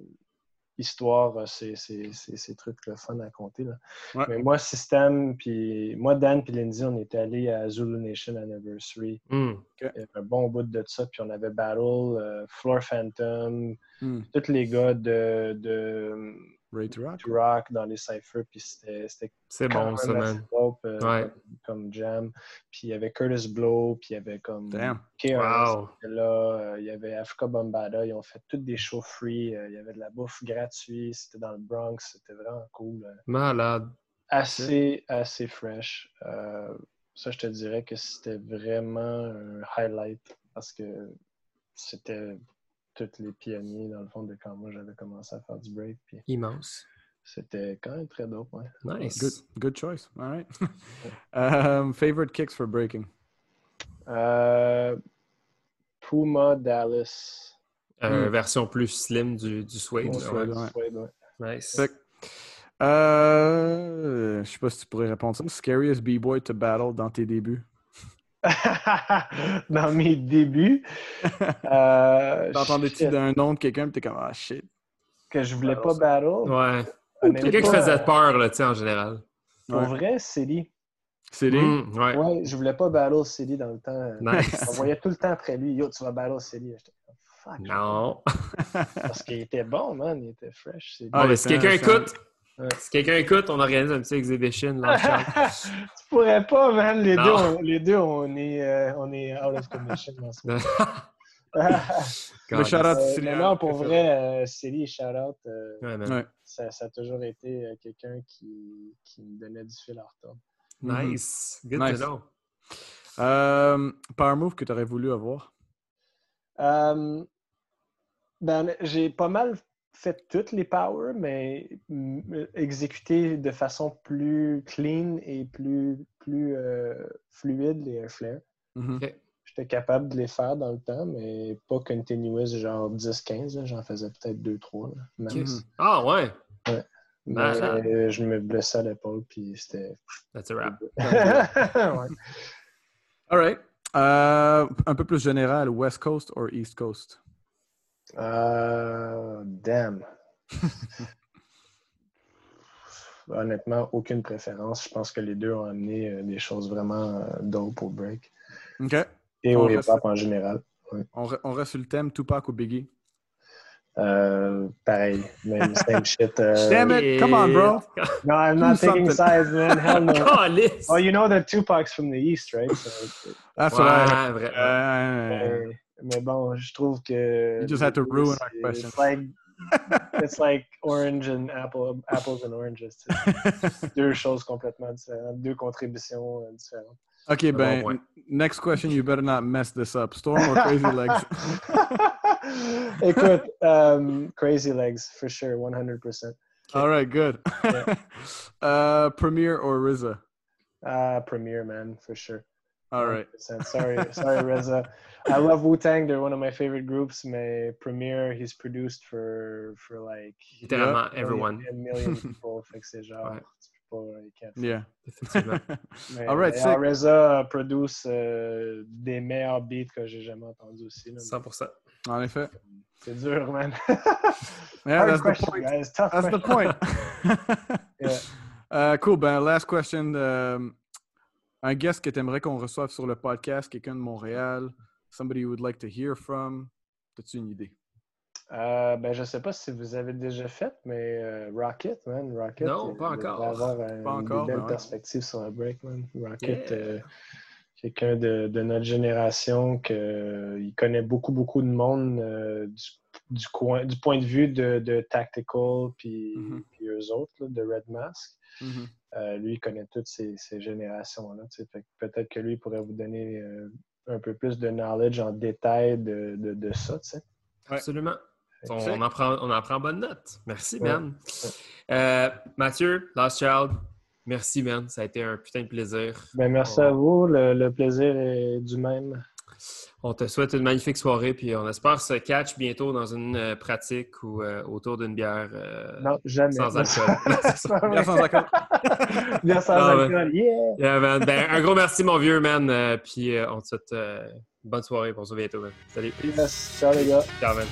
histoire, c'est ces trucs le fun à compter. Là. Mais moi, System, puis moi, Dan puis Lindsay, on était allés à Zulu Nation Anniversary. Hmm. Il y avait un bon bout de ça, puis on avait Battle, Floor Phantom, mm. tous les gars de, de Ray to Rock. rock dans les cyphers, puis c'était C'est bon, ça, man. Euh, ouais. comme, Jam. Puis il y avait Curtis Blow, puis il y avait comme. KRS là, euh, il y avait Africa Bombada, ils ont fait toutes des shows free, euh, il y avait de la bouffe gratuite, c'était dans le Bronx, c'était vraiment cool. Malade. Assez, assez fresh. ça, je te dirais que c'était vraiment un highlight parce que c'était tous les pionniers, dans le fond, de quand moi j'avais commencé à faire du break. Puis Immense. C'était quand même très dope, ouais. Nice. Good, good choice. All right. um, favorite kicks for breaking? Uh, Puma Dallas. Euh, mm. Version plus slim du, du suede. Du suede, ouais. Suede, ouais. Nice. Euh, je sais pas si tu pourrais répondre ça. Scariest B-boy to battle dans tes débuts? dans mes débuts. Euh, T'entendais-tu d'un nom de quelqu'un et t'es comme Ah shit. Que je voulais pas battle. Ouais. Quelqu'un qui faisait peur, là, tu sais, en général. Pour vrai, Célie. Célie? Mm, ouais. ouais. je voulais pas battle Célie dans le temps. Nice. On voyait tout le temps après lui Yo, tu vas battle Célie. Fuck. Non. Parce qu'il était bon, man. Il était fresh. Ah, mais si quelqu'un écoute, si quelqu'un écoute, on organise un petit exhibition là. tu pourrais pas, man. Les deux, on, les deux, on est, euh, on est out of commission en ce moment. Le shout-out euh, Non, pour vrai, euh, Célie, shout-out. Euh, ouais, ouais. ça, ça, a toujours été euh, quelqu'un qui, qui me donnait du fil à retordre. Nice. Good nice. to know. Euh, power move que tu aurais voulu avoir? Euh, ben, j'ai pas mal fait toutes les powers, mais exécuté de façon plus clean et plus, plus euh, fluide les air flares. Mm-hmm. Okay. J'étais capable de les faire dans le temps, mais pas continuous, genre 10-15. J'en faisais peut-être 2-3 max. Ah ouais? Ouais. Mais euh, je me blessais à l'épaule, puis c'était. That's a wrap. ouais. All right. Uh, un peu plus général, West Coast ou East Coast? Uh, damn. Honnêtement, aucune préférence. Je pense que les deux ont amené euh, des choses vraiment euh, dope au break. OK. Et au hip-hop en général. Ouais. On, re on, reste sur le thème Tupac ou Biggie? Pareil, même same shit. Damn it! Come on, bro. No, I'm not taking sides, man. Hell no. Oh, you know that Tupac's from the East, right? So, ouais, right. vrai. Mais, mais bon, je trouve que. You just had to ruin our it's- question. It's like, it's like orange and apple, apples and oranges. tu sais. deux choses complètement différentes, deux contributions euh, différentes. OK, ben, point. next question, you better not mess this up. Storm or Crazy Legs? Écoute, um, Crazy Legs, for sure, 100%. All right, good. Yeah. uh, Premier or RZA? Uh, Premiere, man, for sure. All right. 100%. Sorry, sorry, Reza. I love Wu Tang. They're one of my favorite groups. My Premiere, he's produced for for like Littéralement, a everyone. million, a million people. fait que c'est genre, Ouais. tu peux pas, you can't. Yeah. Mais, All right, mais, sick. ah, Reza produce euh, des meilleurs beats que j'ai jamais entendus aussi. là. 100%. En effet. C'est dur, man. Yeah, Hard that's the point. guys. Tough That's the point. Yeah. Uh, cool. Ben, last question. um, un guest que tu aimerais qu'on reçoive sur le podcast, quelqu'un de Montréal, somebody you would like to hear from. T'as-tu une idée? Euh, ben, je sais pas si vous avez déjà fait, mais euh, Rocket, man. Rocket. Non, pas encore. avoir un- Pas encore, des belles mais ouais. perspectives sur le break, man. Rocket, Yeah. euh, quelqu'un de, de notre génération que euh, il connaît beaucoup, beaucoup de monde euh, du, du, coin, du point de vue de, de Tactical puis, Mhm. puis eux autres, là, de Red Mask. Mhm. Euh, lui, il connaît toutes ces, ces générations-là. Peut-être que lui pourrait vous donner euh, un peu plus de knowledge en détail de, de, de ça. tu sais. Ouais. Absolument. On, en prend, on en prend bonne note. Merci, Ouais. Ben. Euh, Mathieu, Last Child, merci, Ben. Ça a été un putain de plaisir. Ben, merci On- à vous. Le, le plaisir est du même. On te souhaite une magnifique soirée, puis on espère se catch bientôt dans une euh, pratique ou euh, autour d'une bière euh, Non, jamais. sans alcool. Bien sans accord. Bien sans alcool. Yeah! Yeah, man. Ben, un gros merci, mon vieux, man. Euh, puis euh, on te souhaite euh, une bonne soirée. On se voit bientôt, man. Salut. Yes. Ciao, les gars. Ciao, man.